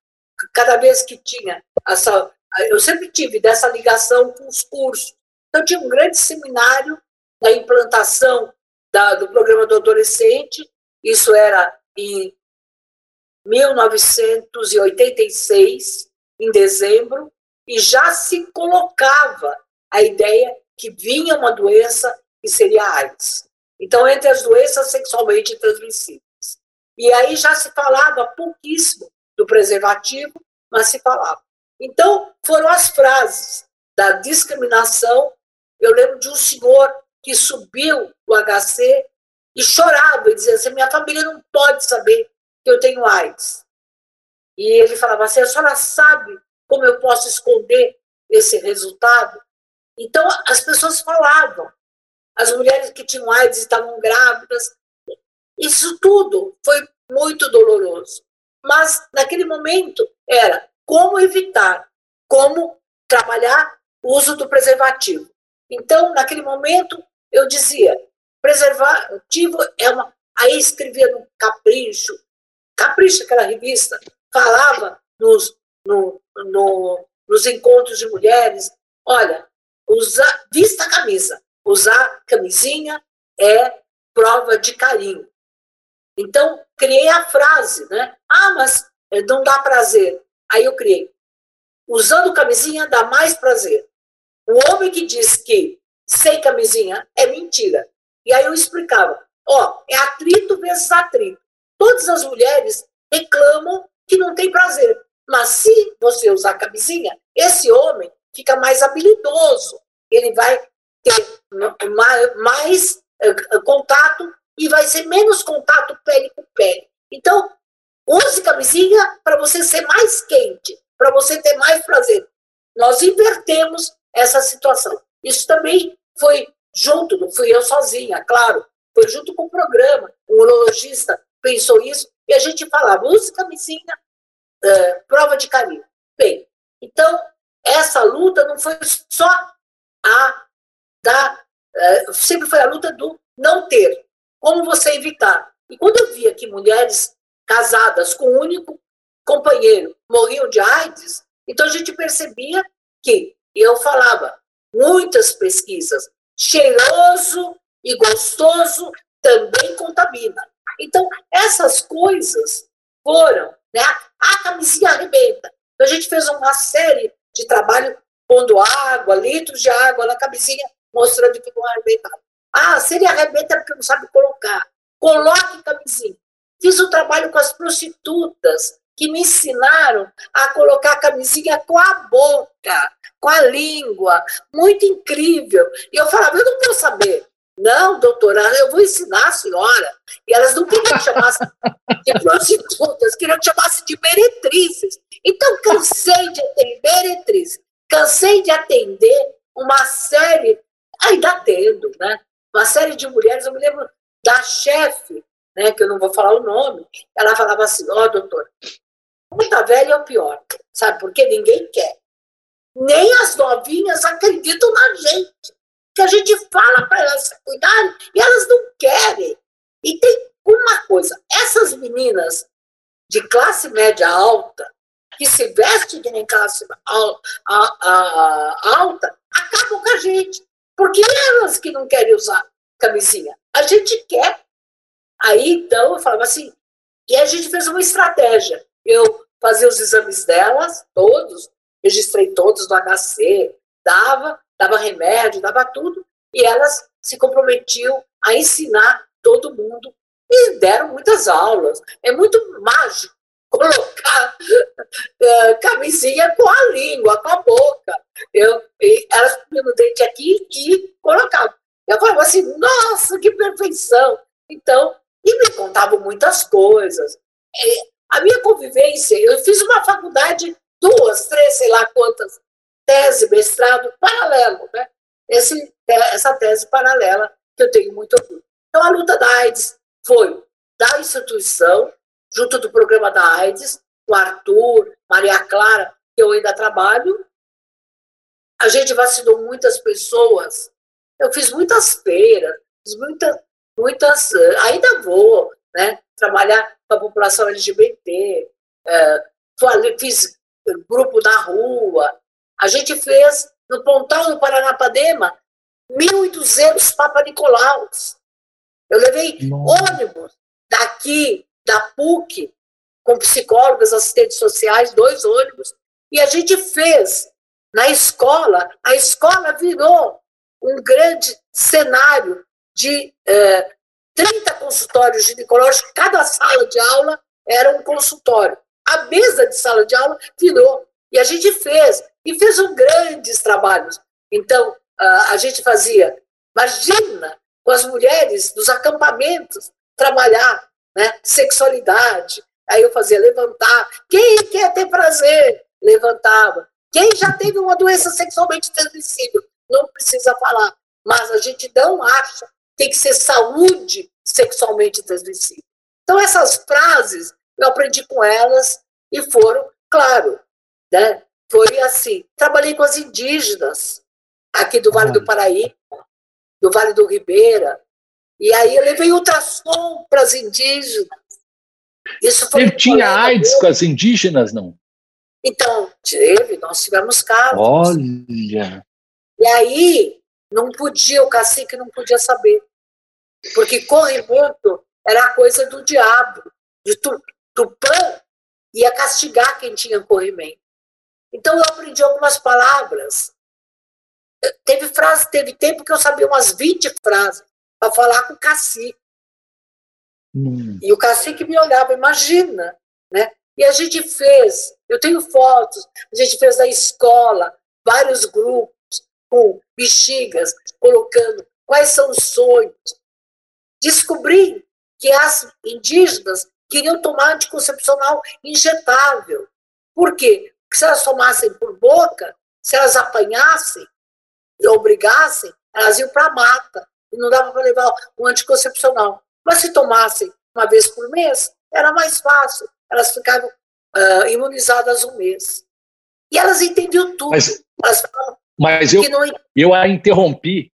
cada vez que tinha essa. Eu sempre tive dessa ligação com os cursos. Então, tinha um grande seminário da implantação da, do programa do adolescente, isso era em 1986, em dezembro, e já se colocava a ideia que vinha uma doença que seria a AIDS. Então, entre as doenças sexualmente transmissíveis. E aí já se falava pouquíssimo do preservativo, mas se falava. Então, foram as frases da discriminação. Eu lembro de um senhor que subiu o HC e chorava e dizia assim: minha família não pode saber que eu tenho AIDS. E ele falava assim: a senhora sabe como eu posso esconder esse resultado? Então, as pessoas falavam. As mulheres que tinham AIDS estavam grávidas. Isso tudo foi muito doloroso. Mas, naquele momento, era como evitar, como trabalhar o uso do preservativo. Então, naquele momento, eu dizia: preservativo é uma. Aí escrevia no capricho, Capricha, aquela revista, falava nos, no, no, nos encontros de mulheres, olha, usar, vista a camisa, usar camisinha é prova de carinho. Então, criei a frase, né? Ah, mas eh, não dá prazer. Aí eu criei. Usando camisinha dá mais prazer. O homem que diz que sem camisinha é mentira. E aí eu explicava. Ó, é atrito vezes atrito. Todas as mulheres reclamam que não tem prazer. Mas se você usar camisinha, esse homem fica mais habilidoso. Ele vai ter mais eh, contato e vai ser menos contato pele com pele. Então, use camisinha para você ser mais quente, para você ter mais prazer. Nós invertemos essa situação. Isso também foi junto, não fui eu sozinha, claro, foi junto com o programa. Um urologista pensou isso, e a gente falava, use camisinha, uh, prova de carinho. Bem, então, essa luta não foi só a da. Uh, sempre foi a luta do não ter. Como você evitar? E quando eu via que mulheres casadas com um único companheiro morriam de AIDS, então a gente percebia que, e eu falava, muitas pesquisas, cheiroso e gostoso também contamina. Então, essas coisas foram, né? A camisinha arrebenta. Então, a gente fez uma série de trabalho pondo água, litros de água na camisinha, mostrando que não arrebentava. Ah, se ele arrebenta é porque não sabe colocar. Coloque camisinha. Fiz um trabalho com as prostitutas que me ensinaram a colocar a camisinha com a boca, com a língua. Muito incrível. E eu falava, eu não vou saber não, doutora, eu vou ensinar a senhora. E elas não queriam que chamasse de prostitutas, queriam que chamasse de meretrizes. Então, cansei de atender meretrizes, cansei de atender uma série, ainda atendo, né? uma série de mulheres, eu me lembro da chefe, né, que eu não vou falar o nome, ela falava assim, ó, oh, doutor, muita velha é o pior, sabe, porque ninguém quer. Nem as novinhas acreditam na gente. Que a gente fala para elas se cuidarem e elas não querem. E tem uma coisa, essas meninas de classe média alta, que se vestem nem classe alta, acabam com a gente. Porque elas que não querem usar camisinha. A gente quer. Aí, então, eu falava assim, e a gente fez uma estratégia. Eu fazia os exames delas, todos, registrei todos no HC, dava, dava remédio, dava tudo, e elas se comprometiam a ensinar todo mundo e deram muitas aulas. É muito mágico colocar uh, camisinha com a língua, com a boca. Eu, elas punham o dente aqui e colocavam. Eu falava assim, nossa, que perfeição! Então, e me contavam muitas coisas. E a minha convivência, eu fiz uma faculdade, duas, três, sei lá quantas, tese, mestrado, paralelo, né? Esse, essa tese paralela que eu tenho muito orgulho. Então, a luta da AIDS foi da instituição, junto do programa da AIDS, o Arthur, Maria Clara, que eu ainda trabalho. A gente vacinou muitas pessoas. Eu fiz muitas feiras, fiz muitas, muitas, eh, ainda vou, né? Trabalhar com a população LGBT, é, fiz grupo na rua. A gente fez no Pontal do Paranapadema 1.200 Papa Nicolaus. Eu levei Nossa. ônibus daqui da PUC, com psicólogas, assistentes sociais, dois ônibus, e a gente fez na escola, a escola virou um grande cenário de é, 30 consultórios ginecológicos, cada sala de aula era um consultório. A mesa de sala de aula virou. E a gente fez, e fez um grandes trabalhos. Então, a gente fazia, imagina, com as mulheres dos acampamentos, trabalhar né? Sexualidade. Aí eu fazia levantar. Quem quer ter prazer? Levantava. Quem já teve uma doença sexualmente transmissível? Não precisa falar. Mas a gente não acha. Tem que ser saúde sexualmente transmissível. Então, essas frases eu aprendi com elas e foram, claro, né? Foi assim. Trabalhei com as indígenas aqui do Vale do Paraíba, do Vale do Ribeira, e aí eu levei ultrassom para as indígenas. Isso foi Ele tinha AIDS com as indígenas, não? Então, teve, nós tivemos casos. Olha! E aí, não podia, o cacique não podia saber. Porque corrimento era a coisa do diabo. De tu, Tupã ia castigar quem tinha corrimento. Então, eu aprendi algumas palavras. Teve frase, teve tempo que eu sabia umas 20 frases para falar com o cacique. Hum. E o cacique me olhava, imagina, né? E a gente fez, eu tenho fotos, a gente fez da escola, vários grupos com bexigas, colocando quais são os sonhos. Descobri que as indígenas queriam tomar anticoncepcional injetável. Por quê? Porque se elas tomassem por boca, se elas apanhassem e obrigassem, elas iam para a mata e não dava para levar um anticoncepcional. Mas se tomassem uma vez por mês, era mais fácil. Elas ficavam uh, imunizadas um mês. E elas entendiam tudo. Mas, mas eu, não... eu a interrompi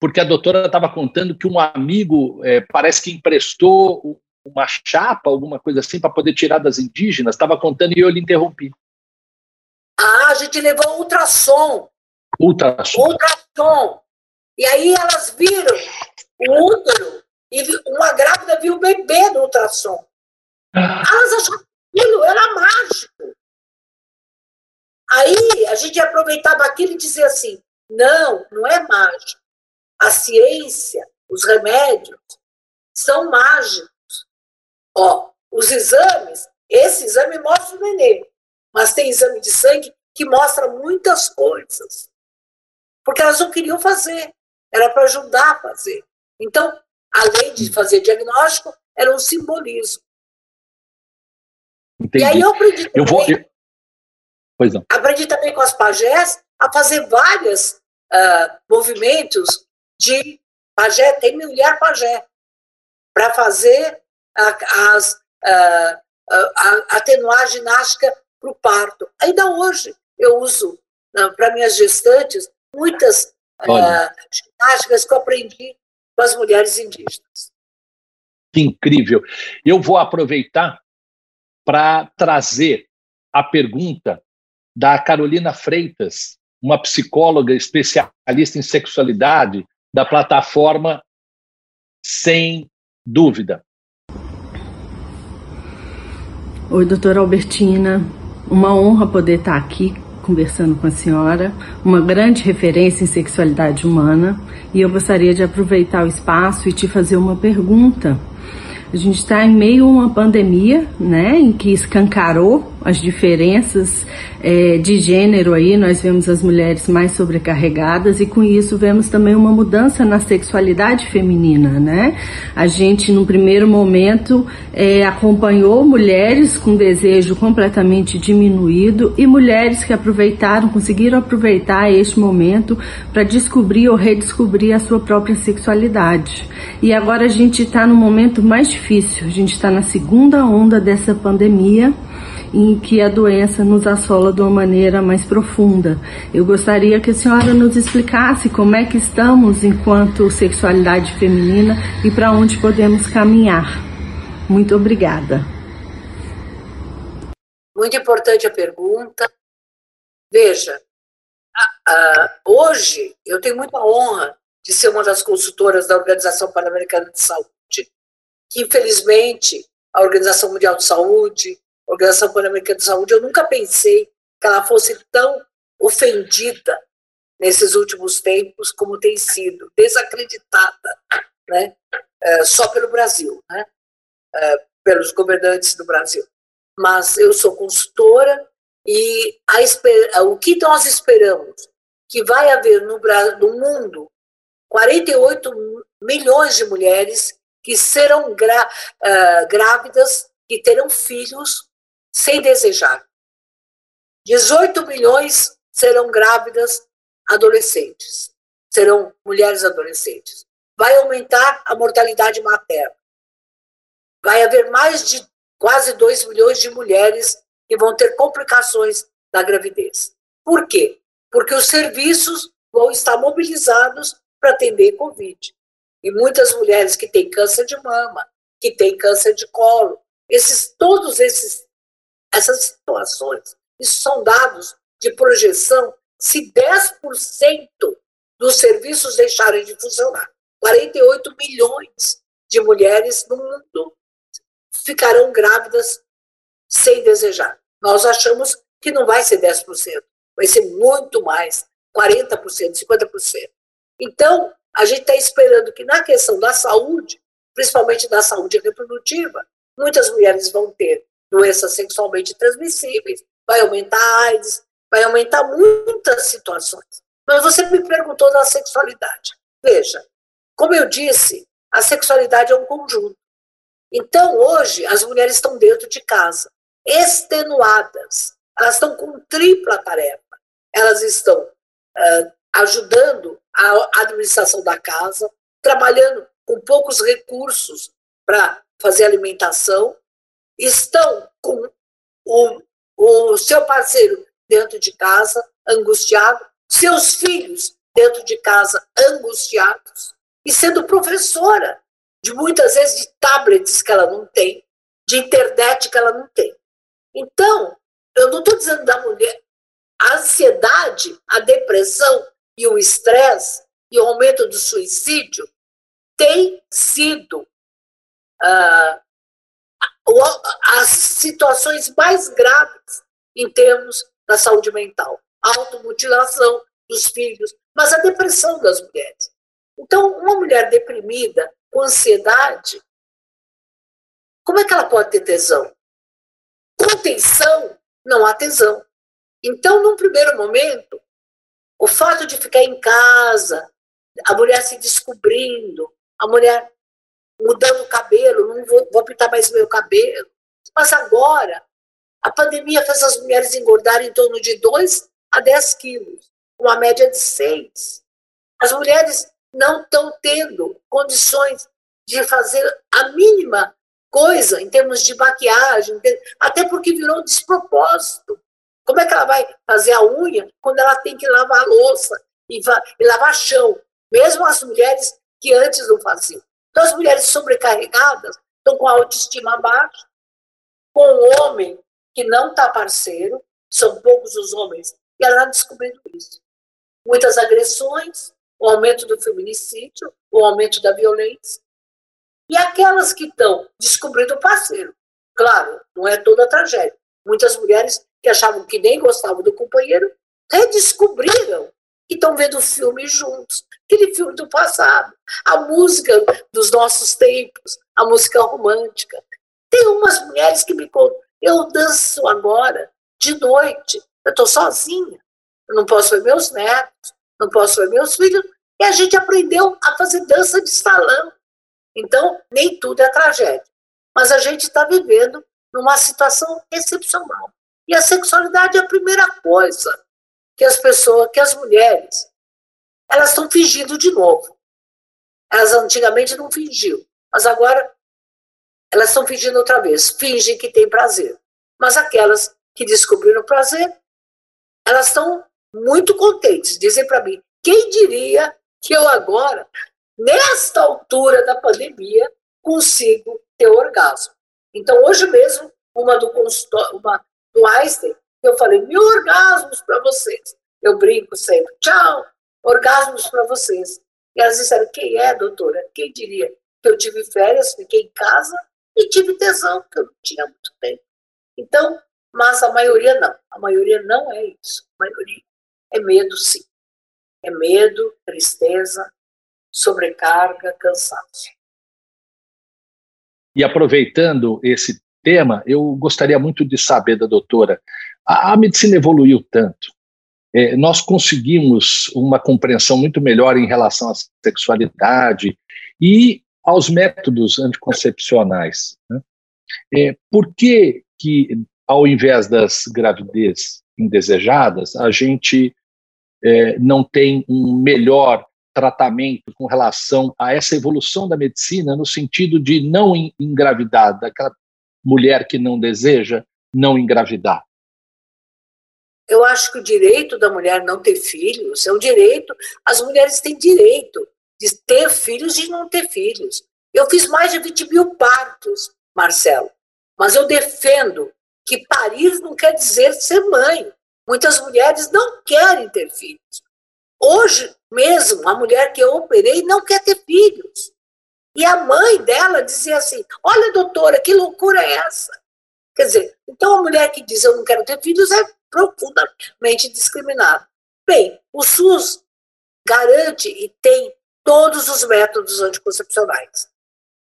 porque a doutora estava contando que um amigo é, parece que emprestou uma chapa, alguma coisa assim, para poder tirar das indígenas. Estava contando e eu lhe interrompi. Ah, a gente levou ultrassom. Ultrassom. Ultrassom. E aí elas viram o útero e uma grávida viu o bebê no ultrassom. Elas acharam que aquilo era mágico. Aí a gente aproveitava aquilo e dizia assim: não, não é mágico. A ciência, os remédios são mágicos. Ó, os exames, esse exame mostra o neném, mas tem exame de sangue que mostra muitas coisas. Porque elas não queriam fazer era para ajudar a fazer. Então, além de fazer diagnóstico, era um simbolismo. Entendi. E aí eu aprendi também, eu vou, eu... Pois não. aprendi também com as pajés a fazer vários uh, movimentos de Pajé, tem mulher pajé, para fazer a, as, a, a, atenuar a ginástica para o parto. Ainda hoje eu uso para minhas gestantes muitas uh, ginásticas que eu aprendi com as mulheres indígenas. Que incrível! Eu vou aproveitar para trazer a pergunta da Carolina Freitas, uma psicóloga especialista em sexualidade da plataforma Sem Dúvida. Oi, doutora Albertina. Uma honra poder estar aqui conversando com a senhora, uma grande referência em sexualidade humana, e eu gostaria de aproveitar o espaço e te fazer uma pergunta. A gente está em meio a uma pandemia, né, em que escancarou as diferenças é, de gênero aí, nós vemos as mulheres mais sobrecarregadas e com isso vemos também uma mudança na sexualidade feminina, né? A gente, no primeiro momento, é, acompanhou mulheres com desejo completamente diminuído e mulheres que aproveitaram, conseguiram aproveitar este momento para descobrir ou redescobrir a sua própria sexualidade. E agora a gente está no momento mais difícil, a gente está na segunda onda dessa pandemia em que a doença nos assola de uma maneira mais profunda. Eu gostaria que a senhora nos explicasse como é que estamos enquanto sexualidade feminina e para onde podemos caminhar. Muito obrigada. Muito importante a pergunta. Veja, hoje eu tenho muita honra de ser uma das consultoras da Organização Pan-Americana de Saúde, que infelizmente a Organização Mundial de Saúde, Organização Pan-Americana de Saúde, eu nunca pensei que ela fosse tão ofendida nesses últimos tempos como tem sido, desacreditada, né? É, só pelo Brasil, né? É, pelos governantes do Brasil. Mas eu sou consultora e a, o que nós esperamos? Que vai haver no, no mundo 48 milhões de mulheres que serão uh, grávidas, que terão filhos sem desejar. 18 milhões serão grávidas adolescentes, serão mulheres adolescentes. Vai aumentar a mortalidade materna. Vai haver mais de quase 2 milhões de mulheres que vão ter complicações da gravidez. Por quê? Porque os serviços vão estar mobilizados para atender Covid. E muitas mulheres que têm câncer de mama, que têm câncer de colo, esses todos esses essas situações. Isso são dados de projeção se 10% dos serviços deixarem de funcionar. 48 milhões de mulheres no mundo ficarão grávidas sem desejar. Nós achamos que não vai ser 10%, vai ser muito mais, 40%, 50%. Então, a gente está esperando que na questão da saúde, principalmente da saúde reprodutiva, muitas mulheres vão ter doenças sexualmente transmissíveis, vai aumentar a AIDS, vai aumentar muitas situações. Mas você me perguntou da sexualidade. Veja, como eu disse, a sexualidade é um conjunto. Então, hoje, as mulheres estão dentro de casa, extenuadas. Elas estão com tripla tarefa. Elas estão uh, ajudando a administração da casa, trabalhando com poucos recursos para fazer alimentação, estão com o, o seu parceiro dentro de casa, angustiado, seus filhos dentro de casa, angustiados, e sendo professora de muitas vezes de tablets que ela não tem, de internet que ela não tem. Então, eu não estou dizendo da mulher, a ansiedade, a depressão e o estresse e o aumento do suicídio tem sido uh, as situações mais graves em termos da saúde mental. A automutilação dos filhos, mas a depressão das mulheres. Então, uma mulher deprimida, com ansiedade, como é que ela pode ter tesão? Com tensão, não há tesão. Então, num primeiro momento, o fato de ficar em casa, a mulher se descobrindo, a mulher mudando o cabelo, não vou, vou pintar mais meu cabelo. Mas agora, a pandemia fez as mulheres engordarem em torno de 2 a 10 quilos, uma média de 6. As mulheres não estão tendo condições de fazer a mínima coisa em termos de maquiagem, até porque virou um despropósito. Como é que ela vai fazer a unha quando ela tem que lavar louça e, e lavar chão? Mesmo as mulheres que antes não faziam. Então, as mulheres sobrecarregadas estão com a autoestima baixa, com o homem que não está parceiro, são poucos os homens, e ela está descobrindo isso. Muitas agressões, o aumento do feminicídio, o aumento da violência. E aquelas que estão descobrindo o parceiro. Claro, não é toda a tragédia. Muitas mulheres que achavam que nem gostavam do companheiro redescobriram que estão vendo filmes juntos. Aquele filme do passado, a música dos nossos tempos, a música romântica. Tem umas mulheres que me contam, eu danço agora, de noite, eu estou sozinha, eu não posso ver meus netos, não posso ver meus filhos, e a gente aprendeu a fazer dança de salão. Então, nem tudo é tragédia. Mas a gente está vivendo numa situação excepcional. E a sexualidade é a primeira coisa que as pessoas, que as mulheres, elas estão fingindo de novo. Elas antigamente não fingiam, mas agora elas estão fingindo outra vez. Fingem que têm prazer. Mas aquelas que descobriram prazer, elas estão muito contentes. Dizem para mim: quem diria que eu agora, nesta altura da pandemia, consigo ter orgasmo? Então, hoje mesmo, uma do uma do Einstein, eu falei, mil orgasmos para vocês. Eu brinco sempre, tchau, orgasmos para vocês. E elas disseram, quem é, doutora? Quem diria que eu tive férias, fiquei em casa e tive tesão, que eu não tinha muito tempo. Então, mas a maioria não. A maioria não é isso. A maioria é medo, sim. É medo, tristeza, sobrecarga, cansaço. E aproveitando esse tema, eu gostaria muito de saber da doutora a, a medicina evoluiu tanto. É, nós conseguimos uma compreensão muito melhor em relação à sexualidade e aos métodos anticoncepcionais. Né? É, por que, que, ao invés das gravidez indesejadas, a gente é, não tem um melhor tratamento com relação a essa evolução da medicina, no sentido de não engravidar, daquela mulher que não deseja não engravidar? Eu acho que o direito da mulher não ter filhos é um direito. As mulheres têm direito de ter filhos e não ter filhos. Eu fiz mais de 20 mil partos, Marcelo, mas eu defendo que parir não quer dizer ser mãe. Muitas mulheres não querem ter filhos. Hoje mesmo, a mulher que eu operei não quer ter filhos. E a mãe dela dizia assim: Olha, doutora, que loucura é essa? Quer dizer, então a mulher que diz eu não quero ter filhos é profundamente discriminado. Bem, o SUS garante e tem todos os métodos anticoncepcionais.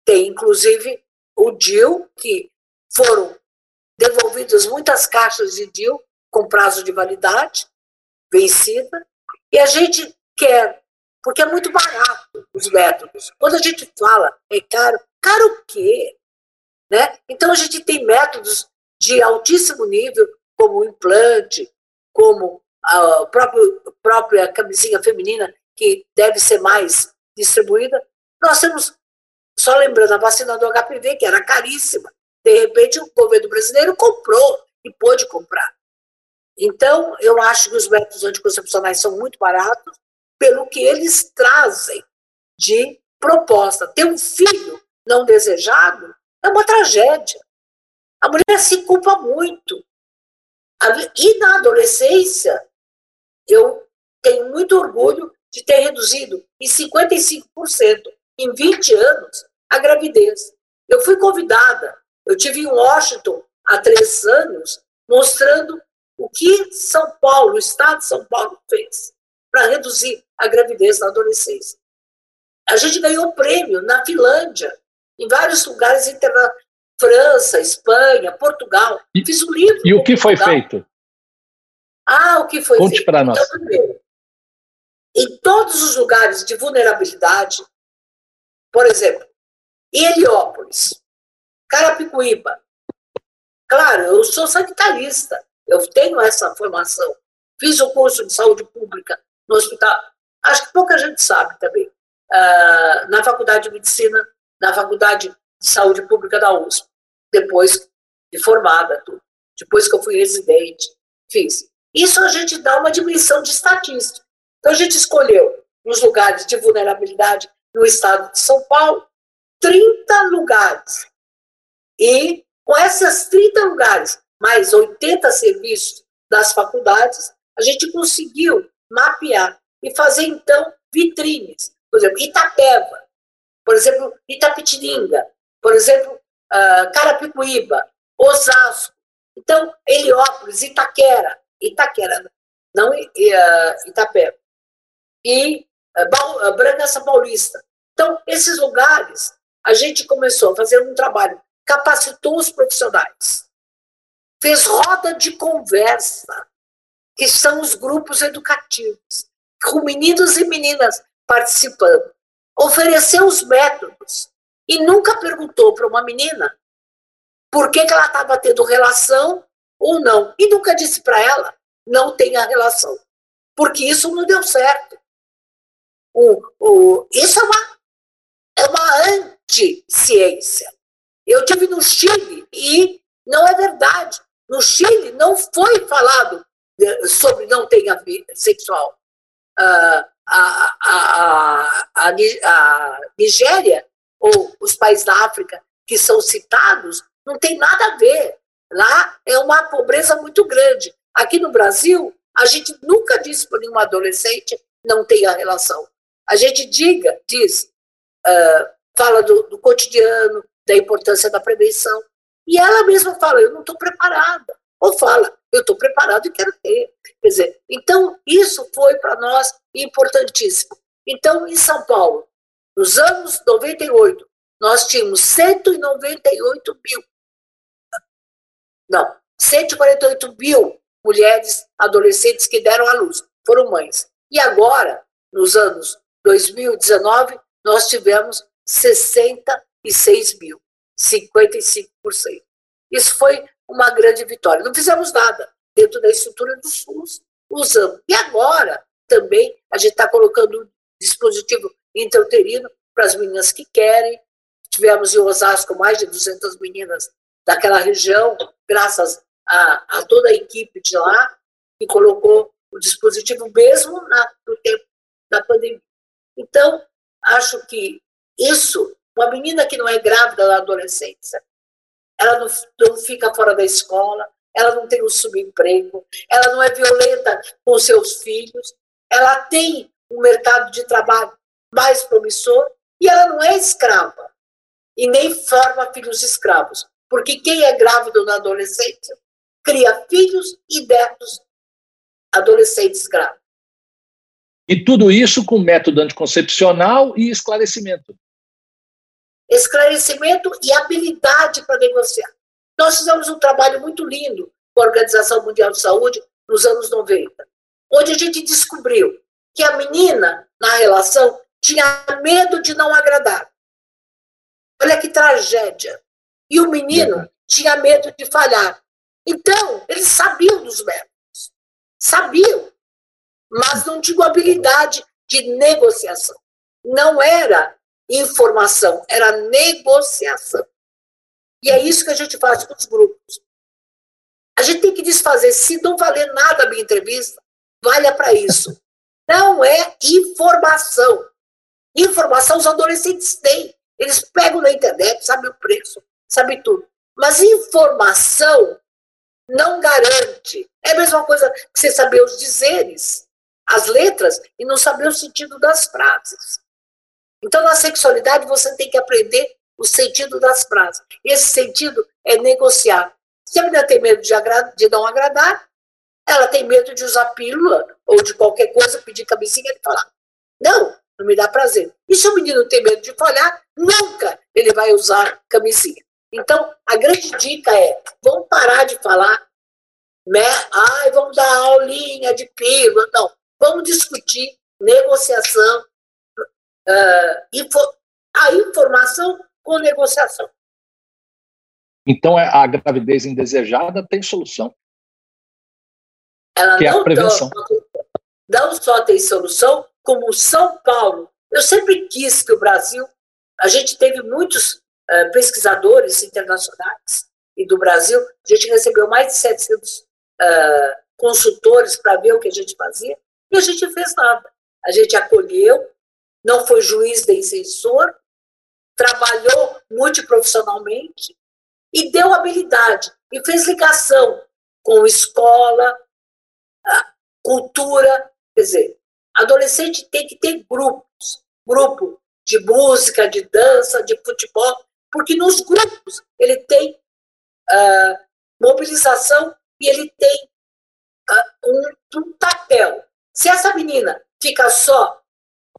Tem, inclusive, o DIL, que foram devolvidas muitas caixas de DIL com prazo de validade vencida, e a gente quer, porque é muito barato os métodos. Quando a gente fala é caro, caro o quê? Né? Então a gente tem métodos de altíssimo nível como o implante, como a própria, própria camisinha feminina, que deve ser mais distribuída. Nós temos, só lembrando, a vacina do HPV, que era caríssima. De repente, o governo brasileiro comprou e pôde comprar. Então, eu acho que os métodos anticoncepcionais são muito baratos pelo que eles trazem de proposta. Ter um filho não desejado é uma tragédia. A mulher se culpa muito. E na adolescência, eu tenho muito orgulho de ter reduzido em 55%, em 20 anos, a gravidez. Eu fui convidada, eu tive em Washington há três anos, mostrando o que São Paulo, o Estado de São Paulo, fez para reduzir a gravidez na adolescência. A gente ganhou prêmio na Finlândia, em vários lugares internacionais, França, Espanha, Portugal. E, Fiz um livro. E o que foi feito? Ah, o que foi Conte feito? para nós. Então, primeiro, em todos os lugares de vulnerabilidade, por exemplo, em Heliópolis, Carapicuíba, claro, eu sou sanitarista, eu tenho essa formação, fiz o curso de saúde pública no hospital, acho que pouca gente sabe também. uh, na Faculdade de Medicina, na Faculdade de Saúde Pública da USP, depois de formada, tudo. depois que eu fui residente, fiz. Isso a gente dá uma dimensão de estatística. Então a gente escolheu nos lugares de vulnerabilidade no estado de São Paulo, 30 lugares. E com esses 30 lugares, mais 80 serviços das faculdades, a gente conseguiu mapear e fazer, então, vitrines. Por exemplo, Itapeva, por exemplo, Itapetininga, por exemplo, uh, Carapicuíba, Osasco. Então, Heliópolis, Itaquera, Itaquera, não uh, Itapeva. E uh, Bragança Paulista. Então, esses lugares, a gente começou a fazer um trabalho, capacitou os profissionais, fez roda de conversa, que são os grupos educativos, com meninos e meninas participando. Ofereceu os métodos e nunca perguntou para uma menina por que, que ela estava tendo relação ou não. E nunca disse para ela, não tenha relação. Porque isso não deu certo. O, o, isso é uma, é uma anti-ciência. Eu tive no Chile e não é verdade. No Chile não foi falado sobre não tenha vida sexual. a, a, a, a, Nigéria, ou os países da África que são citados, não tem nada a ver. Lá é uma pobreza muito grande. Aqui no Brasil, a gente nunca disse para nenhum adolescente não tenha relação. A gente diga, diz, uh, fala do, do cotidiano, da importância da prevenção. E ela mesma fala, eu não estou preparada. Ou fala, eu estou preparado e quero ter. Quer dizer, então, isso foi para nós importantíssimo. Então, em São Paulo, nos anos 98, nós tínhamos 198 mil. Não, 148 mil mulheres adolescentes que deram à luz, foram mães. E agora, nos anos 2019, nós tivemos 66 mil, 55%. Isso foi uma grande vitória. Não fizemos nada dentro da estrutura do SUS, usamos. E agora, também, a gente está colocando um dispositivo intrauterino para as meninas que querem. Tivemos em Osasco mais de 200 meninas daquela região, graças a, a toda a equipe de lá, que colocou o dispositivo mesmo na, no tempo da pandemia. Então, acho que isso, uma menina que não é grávida na adolescência, ela não, não fica fora da escola, ela não tem um subemprego, ela não é violenta com seus filhos, ela tem um mercado de trabalho mais promissor e ela não é escrava e nem forma filhos escravos, porque quem é grávido na adolescência cria filhos e netos adolescentes grávidos. E tudo isso com método anticoncepcional e esclarecimento esclarecimento e habilidade para negociar. Nós fizemos um trabalho muito lindo com a Organização Mundial de Saúde nos anos 90, onde a gente descobriu que a menina, na relação, tinha medo de não agradar. Olha que tragédia. E o menino tinha medo de falhar. Então, eles sabiam dos métodos. Sabiam. Mas não tinham habilidade de negociação. Não era informação, era negociação. E é isso que a gente faz com os grupos. A gente tem que desfazer. Se não valer nada a minha entrevista, valha para isso. Não é informação. Informação os adolescentes têm. Eles pegam na internet, sabem o preço, sabem tudo. Mas informação não garante. É a mesma coisa que você saber os dizeres, as letras, e não saber o sentido das frases. Então, na sexualidade, você tem que aprender o sentido das frases. Esse sentido é negociar. Se a menina tem medo de, de não agradar, ela tem medo de usar pílula ou de qualquer coisa, pedir camisinha e falar: não, não me dá prazer. E se o menino tem medo de falhar, nunca ele vai usar camisinha. Então, a grande dica é: vamos parar de falar, né? Ai, vamos dar aulinha de pílula. Não, vamos discutir negociação, uh, info a informação com negociação. Então, é, a gravidez indesejada tem solução. Ela que não, é a prevenção. não só tem solução, como São Paulo Eu sempre quis que o Brasil, a gente teve muitos uh, pesquisadores internacionais e do Brasil, a gente recebeu mais de 700 uh, consultores para ver o que a gente fazia, e a gente fez nada. A gente acolheu, não foi juiz nem censor, trabalhou multiprofissionalmente e deu habilidade e fez ligação com escola, cultura, quer dizer, adolescente tem que ter grupos, grupo de música, de dança, de futebol, porque nos grupos ele tem uh, mobilização e ele tem uh, um, um papel. Se essa menina fica só,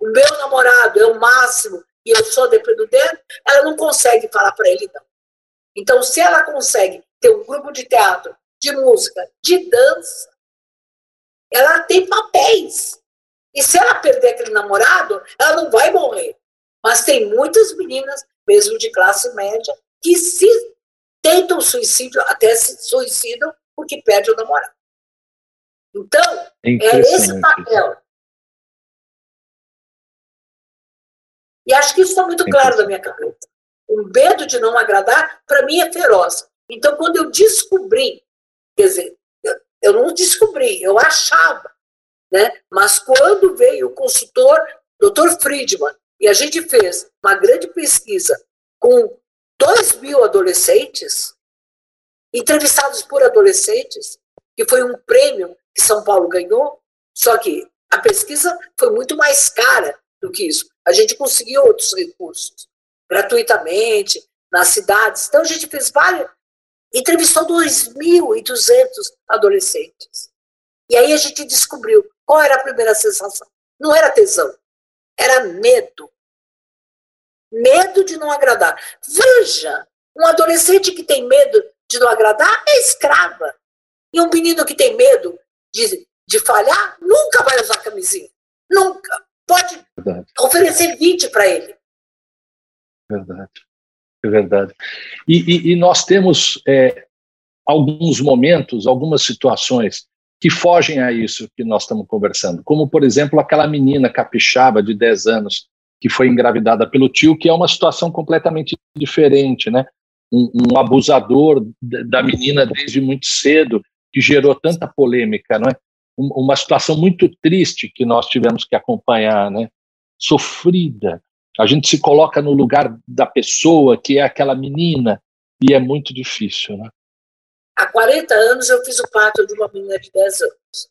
o meu namorado é o máximo e eu sou dependendo dele, ela não consegue falar para ele não. Então, se ela consegue ter um grupo de teatro, de música, de dança, ela tem papéis. E se ela perder aquele namorado, ela não vai morrer. Mas tem muitas meninas, mesmo de classe média, que se tentam suicídio, até se suicidam porque perde o namorado. Então, é, é esse papel. E acho que isso está muito claro na minha cabeça. O medo de não agradar, para mim, é feroz. Então, quando eu descobri, quer dizer, eu, eu não descobri, eu achava, né? mas quando veio o consultor, Dr. Friedman, e a gente fez uma grande pesquisa com 2 mil adolescentes, entrevistados por adolescentes, que foi um prêmio que São Paulo ganhou, só que a pesquisa foi muito mais cara do que isso. A gente conseguiu outros recursos, gratuitamente, nas cidades. Então, a gente fez várias. Entrevistou 2.200 adolescentes. E aí a gente descobriu qual era a primeira sensação. Não era tesão, era medo. Medo de não agradar. Veja, um adolescente que tem medo de não agradar é escrava. E um menino que tem medo de, de falhar nunca vai usar camisinha. Nunca. Pode verdade. oferecer 20 para ele. Verdade. É verdade. E, e, e nós temos é, alguns momentos, algumas situações que fogem a isso que nós estamos conversando. Como, por exemplo, aquela menina capixaba de 10 anos que foi engravidada pelo tio, que é uma situação completamente diferente, né? Um, um abusador da menina desde muito cedo, que gerou tanta polêmica, não é? uma situação muito triste que nós tivemos que acompanhar, né? Sofrida. A gente se coloca no lugar da pessoa que é aquela menina e é muito difícil, né? Há 40 anos eu fiz o parto de uma menina de 10 anos.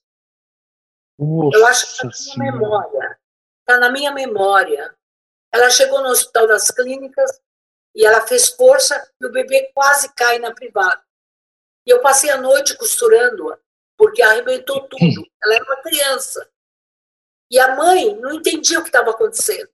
Nossa eu acho que está na minha memória. Está na minha memória. Ela chegou no hospital das clínicas e ela fez força e o bebê quase cai na privada. E eu passei a noite costurando-a porque arrebentou tudo. Ela era uma criança. E a mãe não entendia o que estava acontecendo.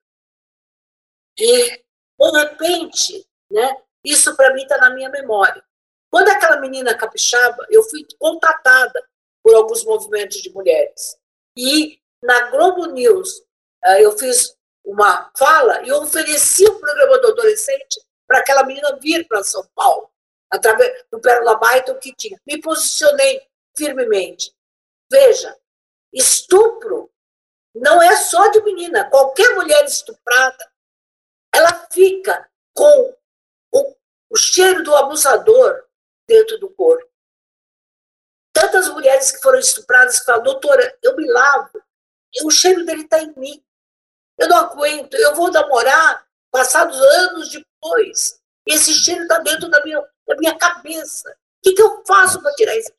E, de repente, né, isso para mim está na minha memória. Quando aquela menina capixaba, eu fui contatada por alguns movimentos de mulheres. E na Globo News, eh, eu fiz uma fala e ofereci o programa do adolescente para aquela menina vir para São Paulo, através do Pérola Baita, o que tinha. Me posicionei firmemente. Veja, estupro não é só de menina. Qualquer mulher estuprada, ela fica com o, o cheiro do abusador dentro do corpo. Tantas mulheres que foram estupradas que falam, doutora, eu me lavo, o cheiro dele está em mim. Eu não aguento, eu vou namorar passados anos depois. Esse cheiro está dentro da minha, da minha cabeça. O que, que eu faço para tirar esse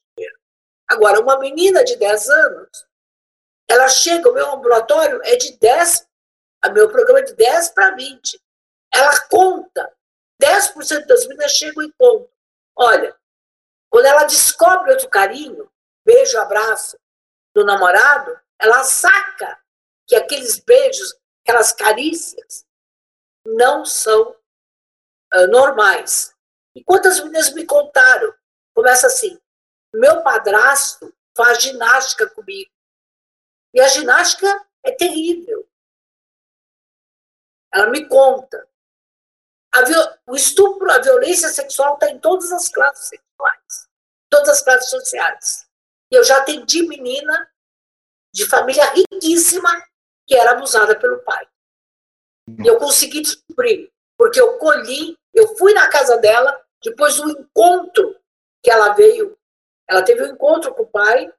Agora, uma menina de 10 anos, ela chega, o meu ambulatório é de 10, o meu programa é de 10 para 20. Ela conta, 10% das meninas chegam e contam. Olha, quando ela descobre outro carinho, beijo, abraço do namorado, ela saca que aqueles beijos, aquelas carícias, não são uh, normais. E quantas meninas me contaram? Começa assim: meu padrasto faz ginástica comigo. E a ginástica é terrível. Ela me conta. o estupro, a violência sexual está em todas as classes todas as classes sociais. E eu já atendi menina de família riquíssima que era abusada pelo pai. E eu consegui descobrir, porque eu colhi, eu fui na casa dela, depois do encontro que ela veio, ela teve um encontro com o pai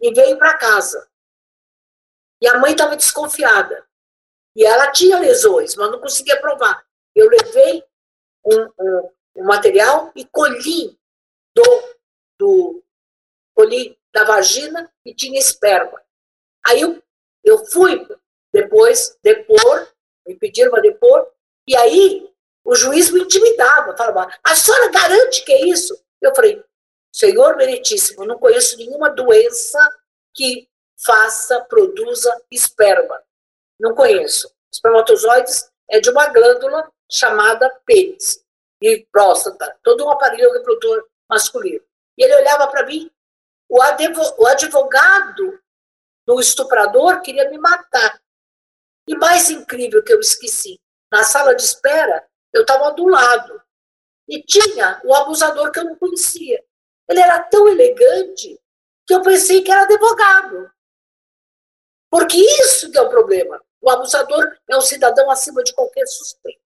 e veio para casa. E a mãe estava desconfiada. E ela tinha lesões, mas não conseguia provar. Eu levei um, um, um material e colhi do, do colhi da vagina e tinha esperma. Aí eu, eu fui depois depor, me pediram para depor, e aí o juiz me intimidava, falava, a senhora garante que é isso? Eu falei, senhor meritíssimo, não conheço nenhuma doença que faça, produza esperma. Não conheço. Espermatozoides é de uma glândula chamada pênis e próstata, todo um aparelho reprodutor masculino. E ele olhava para mim, o, o advogado do estuprador queria me matar. E mais incrível que eu esqueci, na sala de espera, eu estava do lado. E tinha o abusador que eu não conhecia. Ele era tão elegante que eu pensei que era advogado. Porque isso que é o problema. O abusador é um cidadão acima de qualquer suspeito.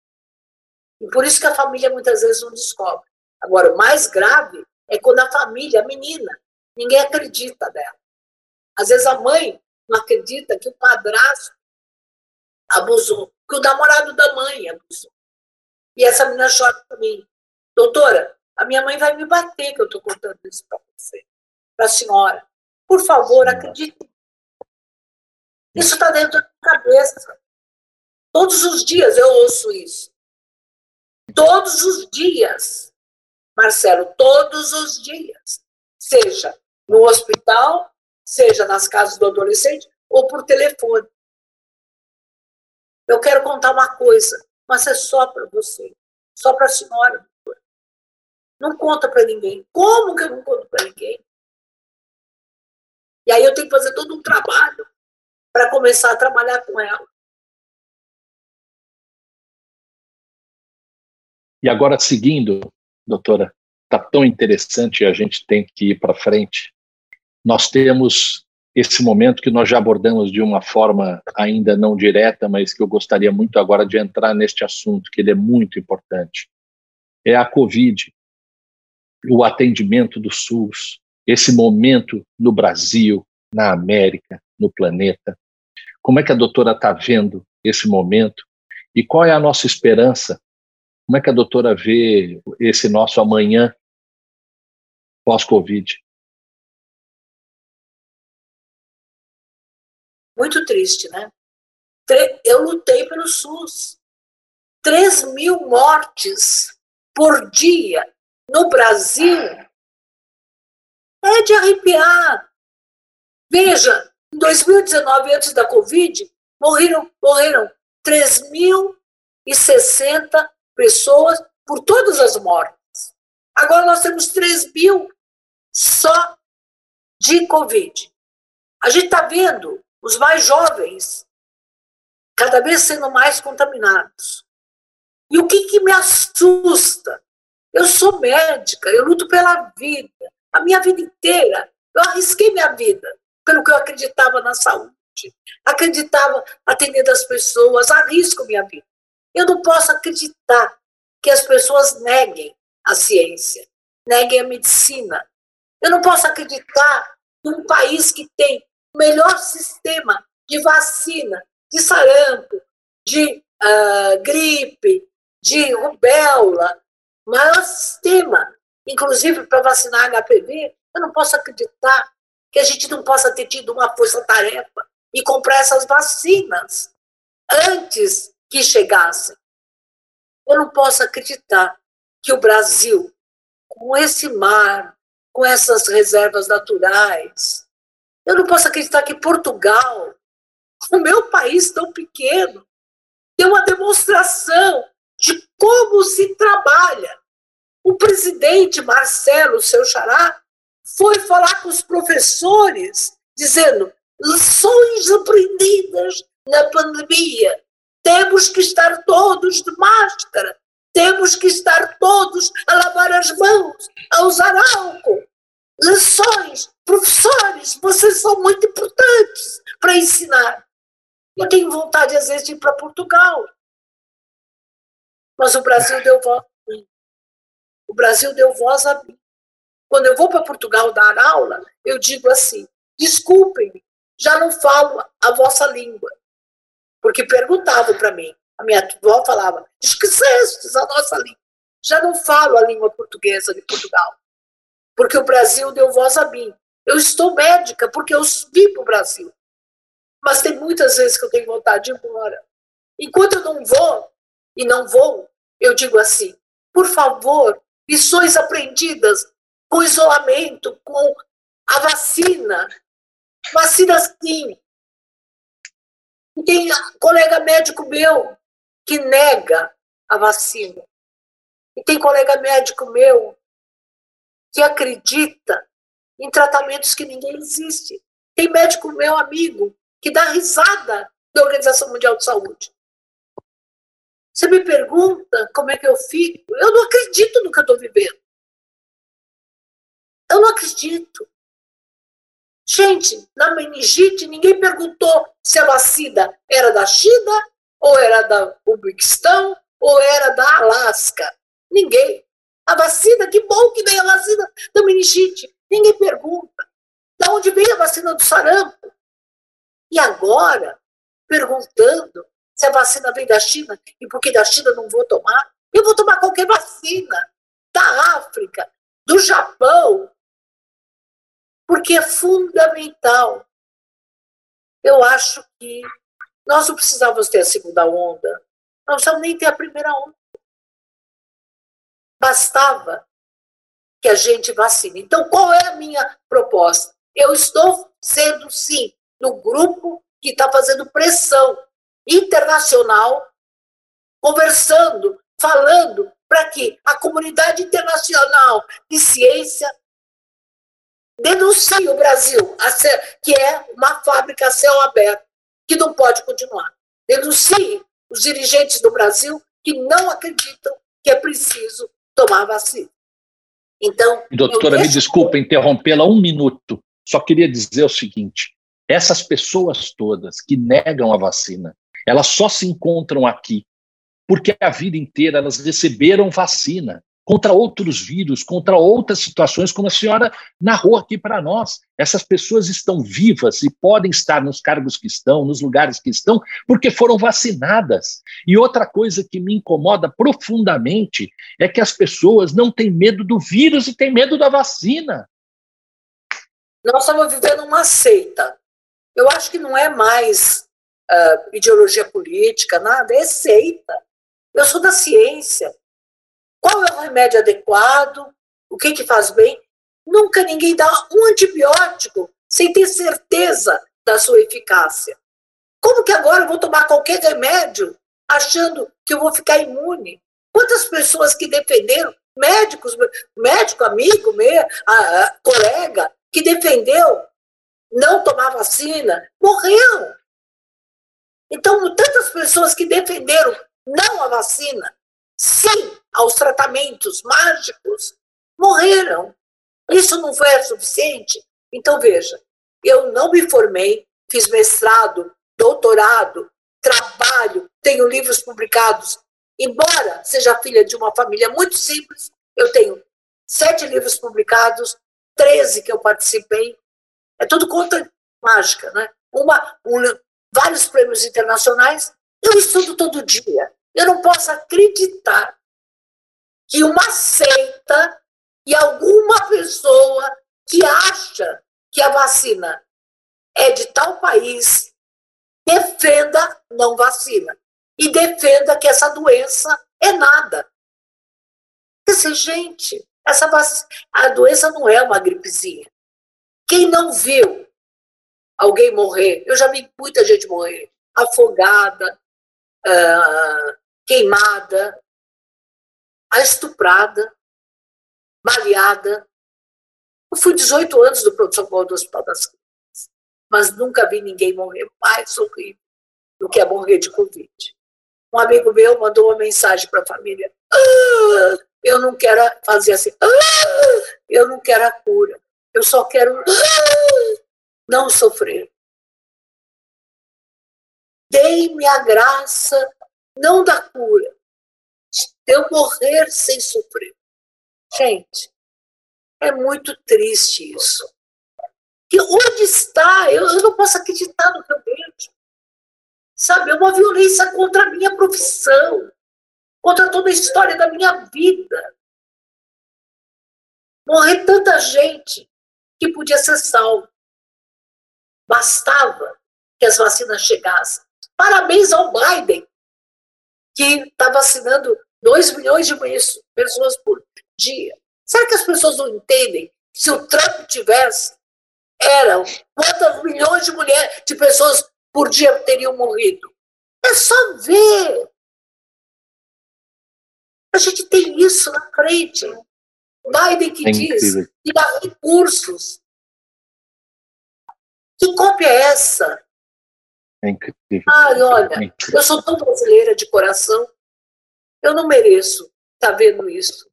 E por isso que a família muitas vezes não descobre. Agora, o mais grave é quando a família, a menina, ninguém acredita dela. Às vezes a mãe não acredita que o padrasto abusou, que o namorado da mãe abusou. E essa menina chora para mim. Doutora, a minha mãe vai me bater que eu estou contando isso para você, para a senhora. Por favor, acredite. Isso está dentro da minha cabeça. Todos os dias eu ouço isso. Todos os dias. Marcelo, todos os dias. Seja no hospital, seja nas casas do adolescente ou por telefone. Eu quero contar uma coisa, mas é só para você, só para a senhora. Não conta para ninguém. Como que eu não conto para ninguém? E aí eu tenho que fazer todo um trabalho para começar a trabalhar com ela. E agora, seguindo, doutora, está tão interessante e a gente tem que ir para frente. Nós temos esse momento que nós já abordamos de uma forma ainda não direta, mas que eu gostaria muito agora de entrar neste assunto, que ele é muito importante. É a Covid, o atendimento do SUS, esse momento no Brasil, na América, no planeta. Como é que a doutora está vendo esse momento e qual é a nossa esperança? Como é que a doutora vê esse nosso amanhã pós-Covid? Muito triste, né? Eu lutei pelo SUS. 3 mil mortes por dia no Brasil é de arrepiar. Veja, em 2019, antes da Covid, morreram, morreram 3.060 pessoas por todas as mortes. Agora nós temos 3 mil só de Covid. A gente está vendo os mais jovens cada vez sendo mais contaminados. E o que, que me assusta? Eu sou médica, eu luto pela vida. A minha vida inteira, eu arrisquei minha vida pelo que eu acreditava na saúde. Acreditava atendendo as pessoas, arrisco minha vida. Eu não posso acreditar que as pessoas neguem a ciência, neguem a medicina. Eu não posso acreditar num país que tem o melhor sistema de vacina, de sarampo, de uh, gripe, de rubéola, maior sistema, inclusive para vacinar HPV. Eu não posso acreditar que a gente não possa ter tido uma força-tarefa e comprar essas vacinas antes que chegassem. Eu não posso acreditar que o Brasil, com esse mar, com essas reservas naturais, eu não posso acreditar que Portugal, o meu país tão pequeno, tem uma demonstração de como se trabalha. O presidente Marcelo, seu xará, foi falar com os professores, dizendo lições aprendidas na pandemia. Temos que estar todos de máscara, temos que estar todos a lavar as mãos, a usar álcool. Lições, professores, vocês são muito importantes para ensinar. Eu tenho vontade, às vezes, de ir para Portugal. Mas o Brasil deu voz a mim. O Brasil deu voz a mim. Quando eu vou para Portugal dar aula, eu digo assim: desculpem, já não falo a vossa língua. Porque perguntavam para mim, a minha avó falava, esquecestes a nossa língua. Já não falo a língua portuguesa de Portugal. Porque o Brasil deu voz a mim. Eu estou médica porque eu vim para o Brasil. Mas tem muitas vezes que eu tenho vontade de ir embora. Enquanto eu não vou, e não vou, eu digo assim: por favor, lições aprendidas com isolamento, com a vacina. Vacina sim. Tem colega médico meu que nega a vacina. E tem colega médico meu que acredita em tratamentos que ninguém existe. Tem médico meu amigo que dá risada da Organização Mundial de Saúde. Você me pergunta como é que eu fico? Eu não acredito no que eu estou vivendo. Eu não acredito. Gente, na meningite, ninguém perguntou se a vacina era da China, ou era da Uzbequistão, ou era da Alasca. Ninguém. A vacina, que bom que veio a vacina da meningite. Ninguém pergunta. Da onde veio a vacina do sarampo? E agora, perguntando se a vacina vem da China e por que da China não vou tomar, eu vou tomar qualquer vacina da África, do Japão, porque é fundamental. Eu acho que nós não precisávamos ter a segunda onda, não precisávamos nem ter a primeira onda. Bastava que a gente vacine. Então, qual é a minha proposta? Eu estou sendo, sim, no grupo que está fazendo pressão internacional, conversando, falando para que a comunidade internacional de ciência denuncie o Brasil, que é uma fábrica a céu aberto, que não pode continuar. Denuncie os dirigentes do Brasil que não acreditam que é preciso tomar vacina. Então, doutora, me desculpa interrompê-la um minuto. Só queria dizer o seguinte: essas pessoas todas que negam a vacina, elas só se encontram aqui porque a vida inteira elas receberam vacina contra outros vírus, contra outras situações, como a senhora narrou aqui para nós. Essas pessoas estão vivas e podem estar nos cargos que estão, nos lugares que estão, porque foram vacinadas. E outra coisa que me incomoda profundamente é que as pessoas não têm medo do vírus e têm medo da vacina. Nós estamos vivendo uma seita. Eu acho que não é mais uh, ideologia política, nada, é seita. Eu sou da ciência. Qual é o remédio adequado? O que, que faz bem? Nunca ninguém dá um antibiótico sem ter certeza da sua eficácia. Como que agora eu vou tomar qualquer remédio achando que eu vou ficar imune? Quantas pessoas que defenderam, médicos, médico, amigo, meu, a, a, colega, que defendeu não tomar vacina, morreu. Então, tantas pessoas que defenderam não a vacina, sim aos tratamentos mágicos, morreram. Isso não foi suficiente? Então, veja, eu não me formei, fiz mestrado, doutorado, trabalho, tenho livros publicados. Embora seja filha de uma família muito simples, eu tenho sete livros publicados, treze que eu participei. É tudo conta mágica, né? Uma, um, vários prêmios internacionais. Eu estudo todo dia. Eu não posso acreditar que uma seita e alguma pessoa que acha que a vacina é de tal país defenda não vacina e defenda que essa doença é nada. Dizer, gente, essa vac... a doença não é uma gripezinha. Quem não viu alguém morrer, eu já vi muita gente morrer, afogada, uh, queimada, a estuprada, baleada. Eu fui 18 anos do pronto-socorro do Hospital das Crianças, mas nunca vi ninguém morrer mais horrível do que a morrer de Covid. Um amigo meu mandou uma mensagem para a família: ah, eu não quero fazer assim, ah, eu não quero a cura, eu só quero ah, não sofrer. dei-me a graça, não da cura, de eu morrer sem sofrer. Gente, é muito triste isso. Que onde está? Eu, eu não posso acreditar no que eu vejo. Sabe, é uma violência contra a minha profissão, contra toda a história da minha vida. Morrer tanta gente que podia ser salvo. Bastava que as vacinas chegassem. Parabéns ao Biden, que está vacinando 2 milhões de pessoas por dia. Será que as pessoas não entendem? Se o Trump tivesse, eram quantas milhões de mulheres, de pessoas por dia teriam morrido? É só ver. A gente tem isso na frente. Biden que é diz que dá recursos. Que cópia é essa? É incrível. Ai, olha, é incrível. eu sou tão brasileira de coração, eu não mereço estar tá vendo isso.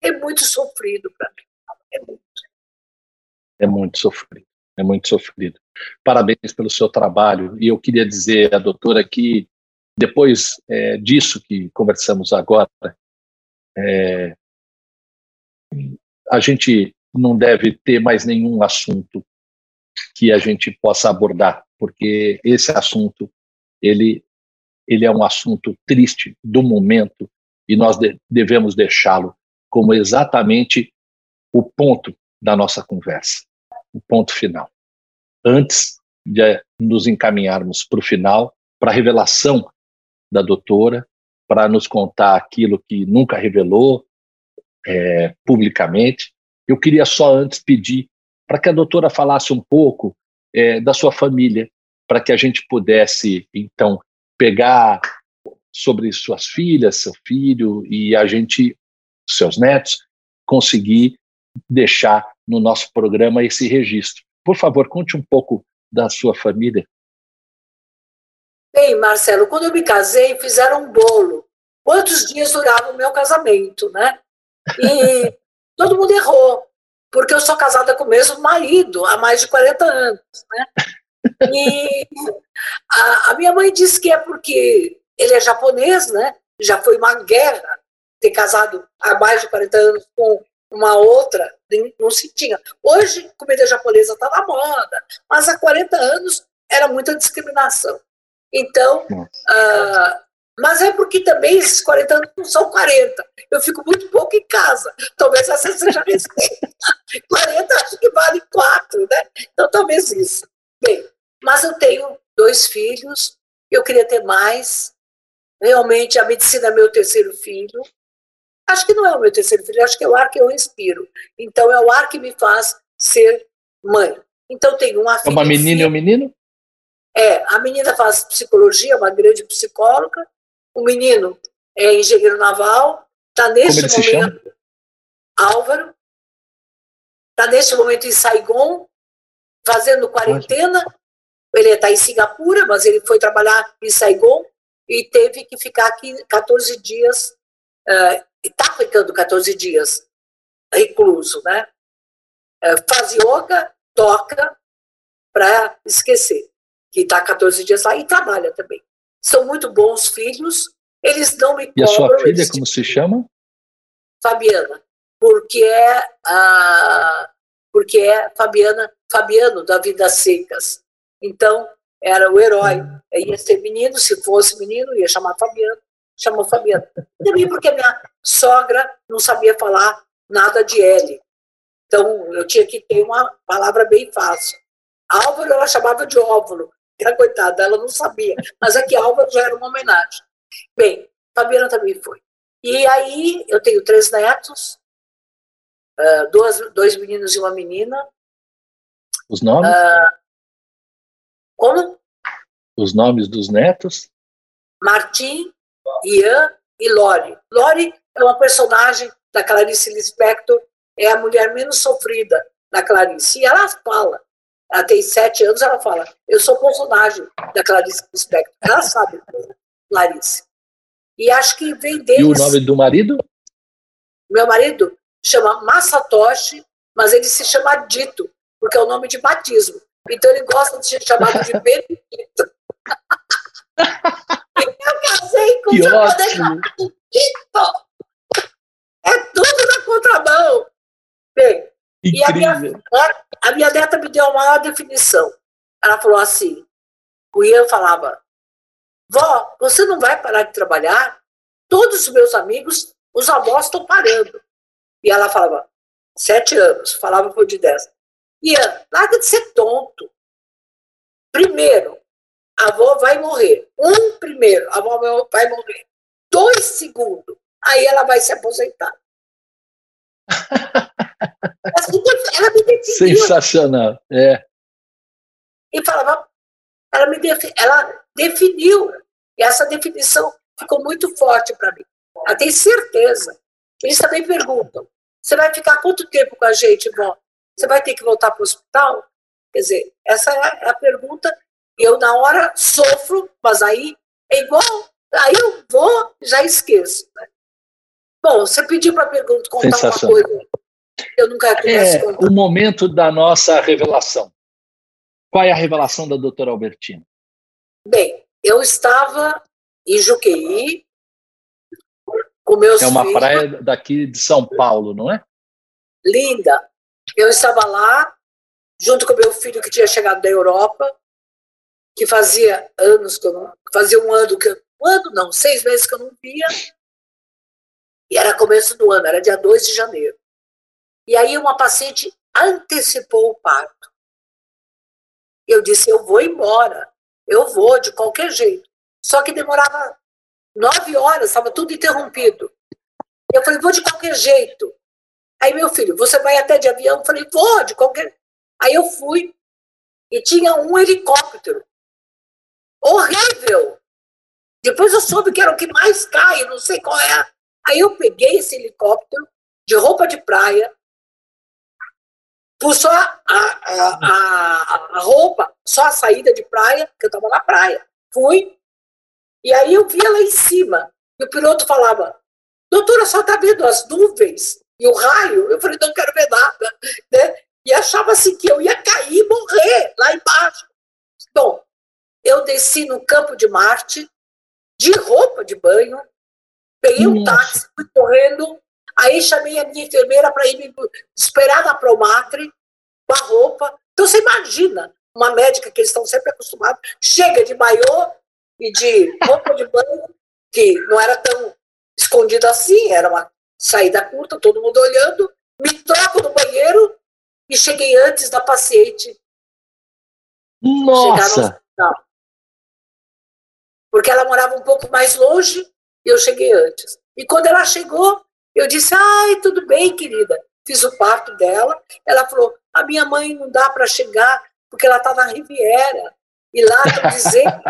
É muito sofrido para mim. É muito. É muito sofrido. É muito sofrido. Parabéns pelo seu trabalho. E eu queria dizer à doutora que, depois é, disso que conversamos agora, é, a gente não deve ter mais nenhum assunto que a gente possa abordar, porque esse assunto ele ele é um assunto triste do momento e nós de, devemos deixá-lo como exatamente o ponto da nossa conversa, o ponto final. Antes de nos encaminharmos para o final, para a revelação da doutora, para nos contar aquilo que nunca revelou é, publicamente, eu queria só antes pedir para que a doutora falasse um pouco é, da sua família, para que a gente pudesse, então, pegar sobre suas filhas, seu filho e a gente, seus netos, conseguir deixar no nosso programa esse registro. Por favor, conte um pouco da sua família. Bem, Marcelo, quando eu me casei, fizeram um bolo. Quantos dias durava o meu casamento, né? E todo mundo errou porque eu sou casada com o mesmo marido há mais de 40 anos. Né? E a, a, minha mãe disse que é porque ele é japonês, né? já foi uma guerra ter casado há mais de 40 anos com uma outra, não se tinha. Hoje, comida japonesa está na moda, mas há 40 anos era muita discriminação. Então, uh, mas é porque também esses 40 anos não são 40. Eu fico muito pouco em casa. Talvez essa seja a respeito. 40 acho que vale 4, né? Então talvez isso. Bem, mas eu tenho dois filhos, eu queria ter mais. Realmente a medicina é meu terceiro filho. Acho que não é o meu terceiro filho, acho que é o ar que eu respiro. Então é o ar que me faz ser mãe. Então tenho uma filha. É uma menina e um menino? É, a menina faz psicologia, uma grande psicóloga, o menino é engenheiro naval, está neste momento. Álvaro. Está neste momento em Saigon, fazendo quarentena. Ele está em Singapura, mas ele foi trabalhar em Saigon e teve que ficar aqui 14 dias. Está uh, ficando 14 dias recluso, né? Uh, faz yoga, toca para esquecer que está 14 dias lá e trabalha também são muito bons filhos, eles não me cobram. E a sua filha, como se chama? Fabiana, porque é a porque é Fabiana, Fabiano da Vidas Secas. Então, era o herói. Ia ser menino, se fosse menino, ia chamar Fabiano, chamou Fabiano. Também porque minha sogra não sabia falar nada de L. Então, eu tinha que ter uma palavra bem fácil. Álvaro ela chamava de óvulo, a coitada, ela não sabia. Mas aqui Álvaro já era uma homenagem. Bem, Fabiana também foi. E aí eu tenho três netos, uh, duas, dois meninos e uma menina. Os nomes? Uh, como? Os nomes dos netos? Martim, Ian e Lori. Lori é uma personagem da Clarice Lispector, é a mulher menos sofrida da Clarice. E ela fala ela tem sete anos, ela fala, eu sou personagem da Clarice Lispector. Ela sabe, Clarice. E acho que vem deles... E o nome do marido? Meu marido chama Masatoshi, mas ele se chama Dito, porque é o nome de batismo. Então ele gosta de ser chamado de Benedito. que ótimo! É tudo na contramão. Bem, e a minha, a minha neta me deu uma maior definição. Ela falou assim: o Ian falava, vó, você não vai parar de trabalhar? Todos os meus amigos, os avós estão parando. E ela falava, sete anos, falava por de dez. Ian, larga de ser tonto. Primeiro, a avó vai morrer. Um primeiro, a avó vai morrer. Dois segundos, aí ela vai se aposentar. Ela me definiu. Sensacional, é. E falava, ela me ela definiu. E essa definição ficou muito forte para mim. Ela tem certeza. Eles também perguntam: você vai ficar quanto tempo com a gente, vó? Você vai ter que voltar para o hospital? Quer dizer, essa é a pergunta. Eu, na hora, sofro, mas aí é igual. Aí eu vou, já esqueço. Né? Bom, você pediu para perguntar, contar uma coisa. Eu nunca é, O momento da nossa revelação. Qual é a revelação da doutora Albertina? Bem, eu estava em Juqueí com meus É uma filhos. praia daqui de São Paulo, não é? Linda. Eu estava lá, junto com meu filho que tinha chegado da Europa, que fazia anos que eu não. Fazia um ano que eu. Um ano não, seis meses que eu não via. E era começo do ano, era dia 2 de janeiro. E aí uma paciente antecipou o parto. Eu disse, eu vou embora. Eu vou, de qualquer jeito. Só que demorava nove horas, estava tudo interrompido. Eu falei, vou de qualquer jeito. Aí meu filho, você vai até de avião? Eu falei, vou, de qualquer. Aí eu fui e tinha um helicóptero. Horrível! Depois eu soube que era o que mais cai, não sei qual é. Aí eu peguei esse helicóptero de roupa de praia, pus só a, a, a, a roupa, só a saída de praia, que eu estava na praia. Fui, e aí eu via lá em cima, e o piloto falava, doutora, só está vendo as nuvens e o raio? Eu falei, não quero ver nada. Né? E achava assim que eu ia cair e morrer lá embaixo. Bom, eu desci no campo de Marte, de roupa de banho, peguei um táxi, fui correndo, aí chamei a minha enfermeira para ir me esperar na Promatre, com a roupa. Então você imagina, uma médica que eles estão sempre acostumados, chega de maiô e de roupa de banho, que não era tão escondida assim, era uma saída curta, todo mundo olhando, me troco no banheiro e cheguei antes da paciente. Nossa! Porque ela morava um pouco mais longe e eu cheguei antes. E quando ela chegou, eu disse: Ai, tudo bem, querida. Fiz o parto dela. Ela falou: A minha mãe não dá para chegar porque ela está na Riviera. E lá estão dizendo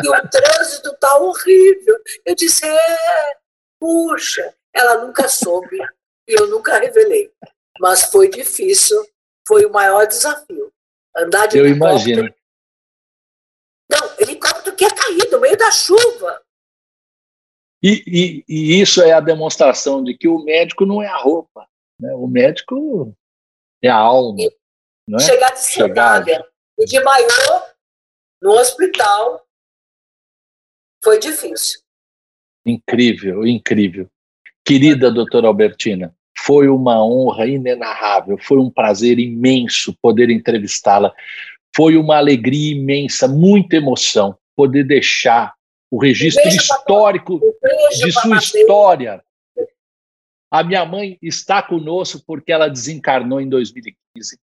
que o trânsito está horrível. Eu disse: É, puxa. Ela nunca soube e eu nunca revelei. Mas foi difícil, foi o maior desafio. Andar de eu helicóptero. imagino. Não, helicóptero que ia cair no meio da chuva. E, e, e, isso é a demonstração de que o médico não é a roupa, né? o médico é a alma. E não é? Chegar de sandália e de maiô no hospital foi difícil. Incrível, incrível. Querida doutora Albertina, foi uma honra inenarrável, foi um prazer imenso poder entrevistá-la. Foi uma alegria imensa, muita emoção poder deixar o registro histórico de sua história. A minha mãe está conosco porque ela desencarnou em 2015.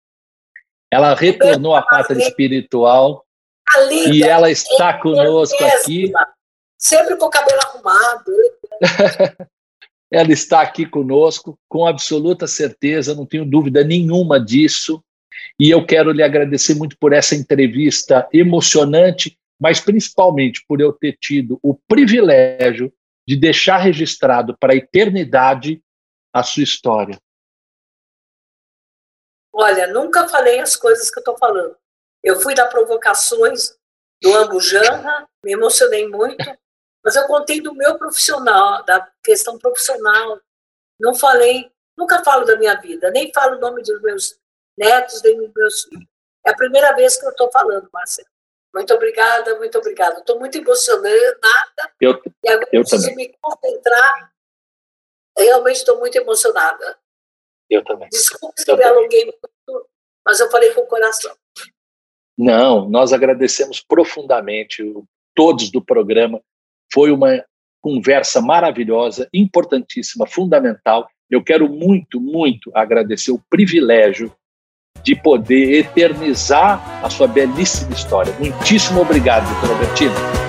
Ela retornou à pátria espiritual e ela está conosco aqui. Sempre com o cabelo arrumado. ela está aqui conosco com absoluta certeza, não tenho dúvida nenhuma disso. E eu quero lhe agradecer muito por essa entrevista emocionante, mas principalmente por eu ter tido o privilégio de deixar registrado para a eternidade a sua história. Olha, nunca falei as coisas que eu estou falando. Eu fui dar provocações do Ambujanra, me emocionei muito, mas eu contei do meu profissional, da questão profissional. Não falei, nunca falo da minha vida, nem falo o nome dos meus netos, nem dos meus filhos. É a primeira vez que eu estou falando, Marcelo. Muito obrigada, muito obrigada. Estou muito emocionada. Eu, e agora eu preciso também. me concentrar. Realmente estou muito emocionada. Eu também. Desculpe se eu me alonguei muito, mas eu falei com o coração. Não, nós agradecemos profundamente todos do programa. Foi uma conversa maravilhosa, importantíssima, fundamental. Eu quero muito, muito agradecer o privilégio de poder eternizar a sua belíssima história. Muitíssimo obrigado, doutor Albertino.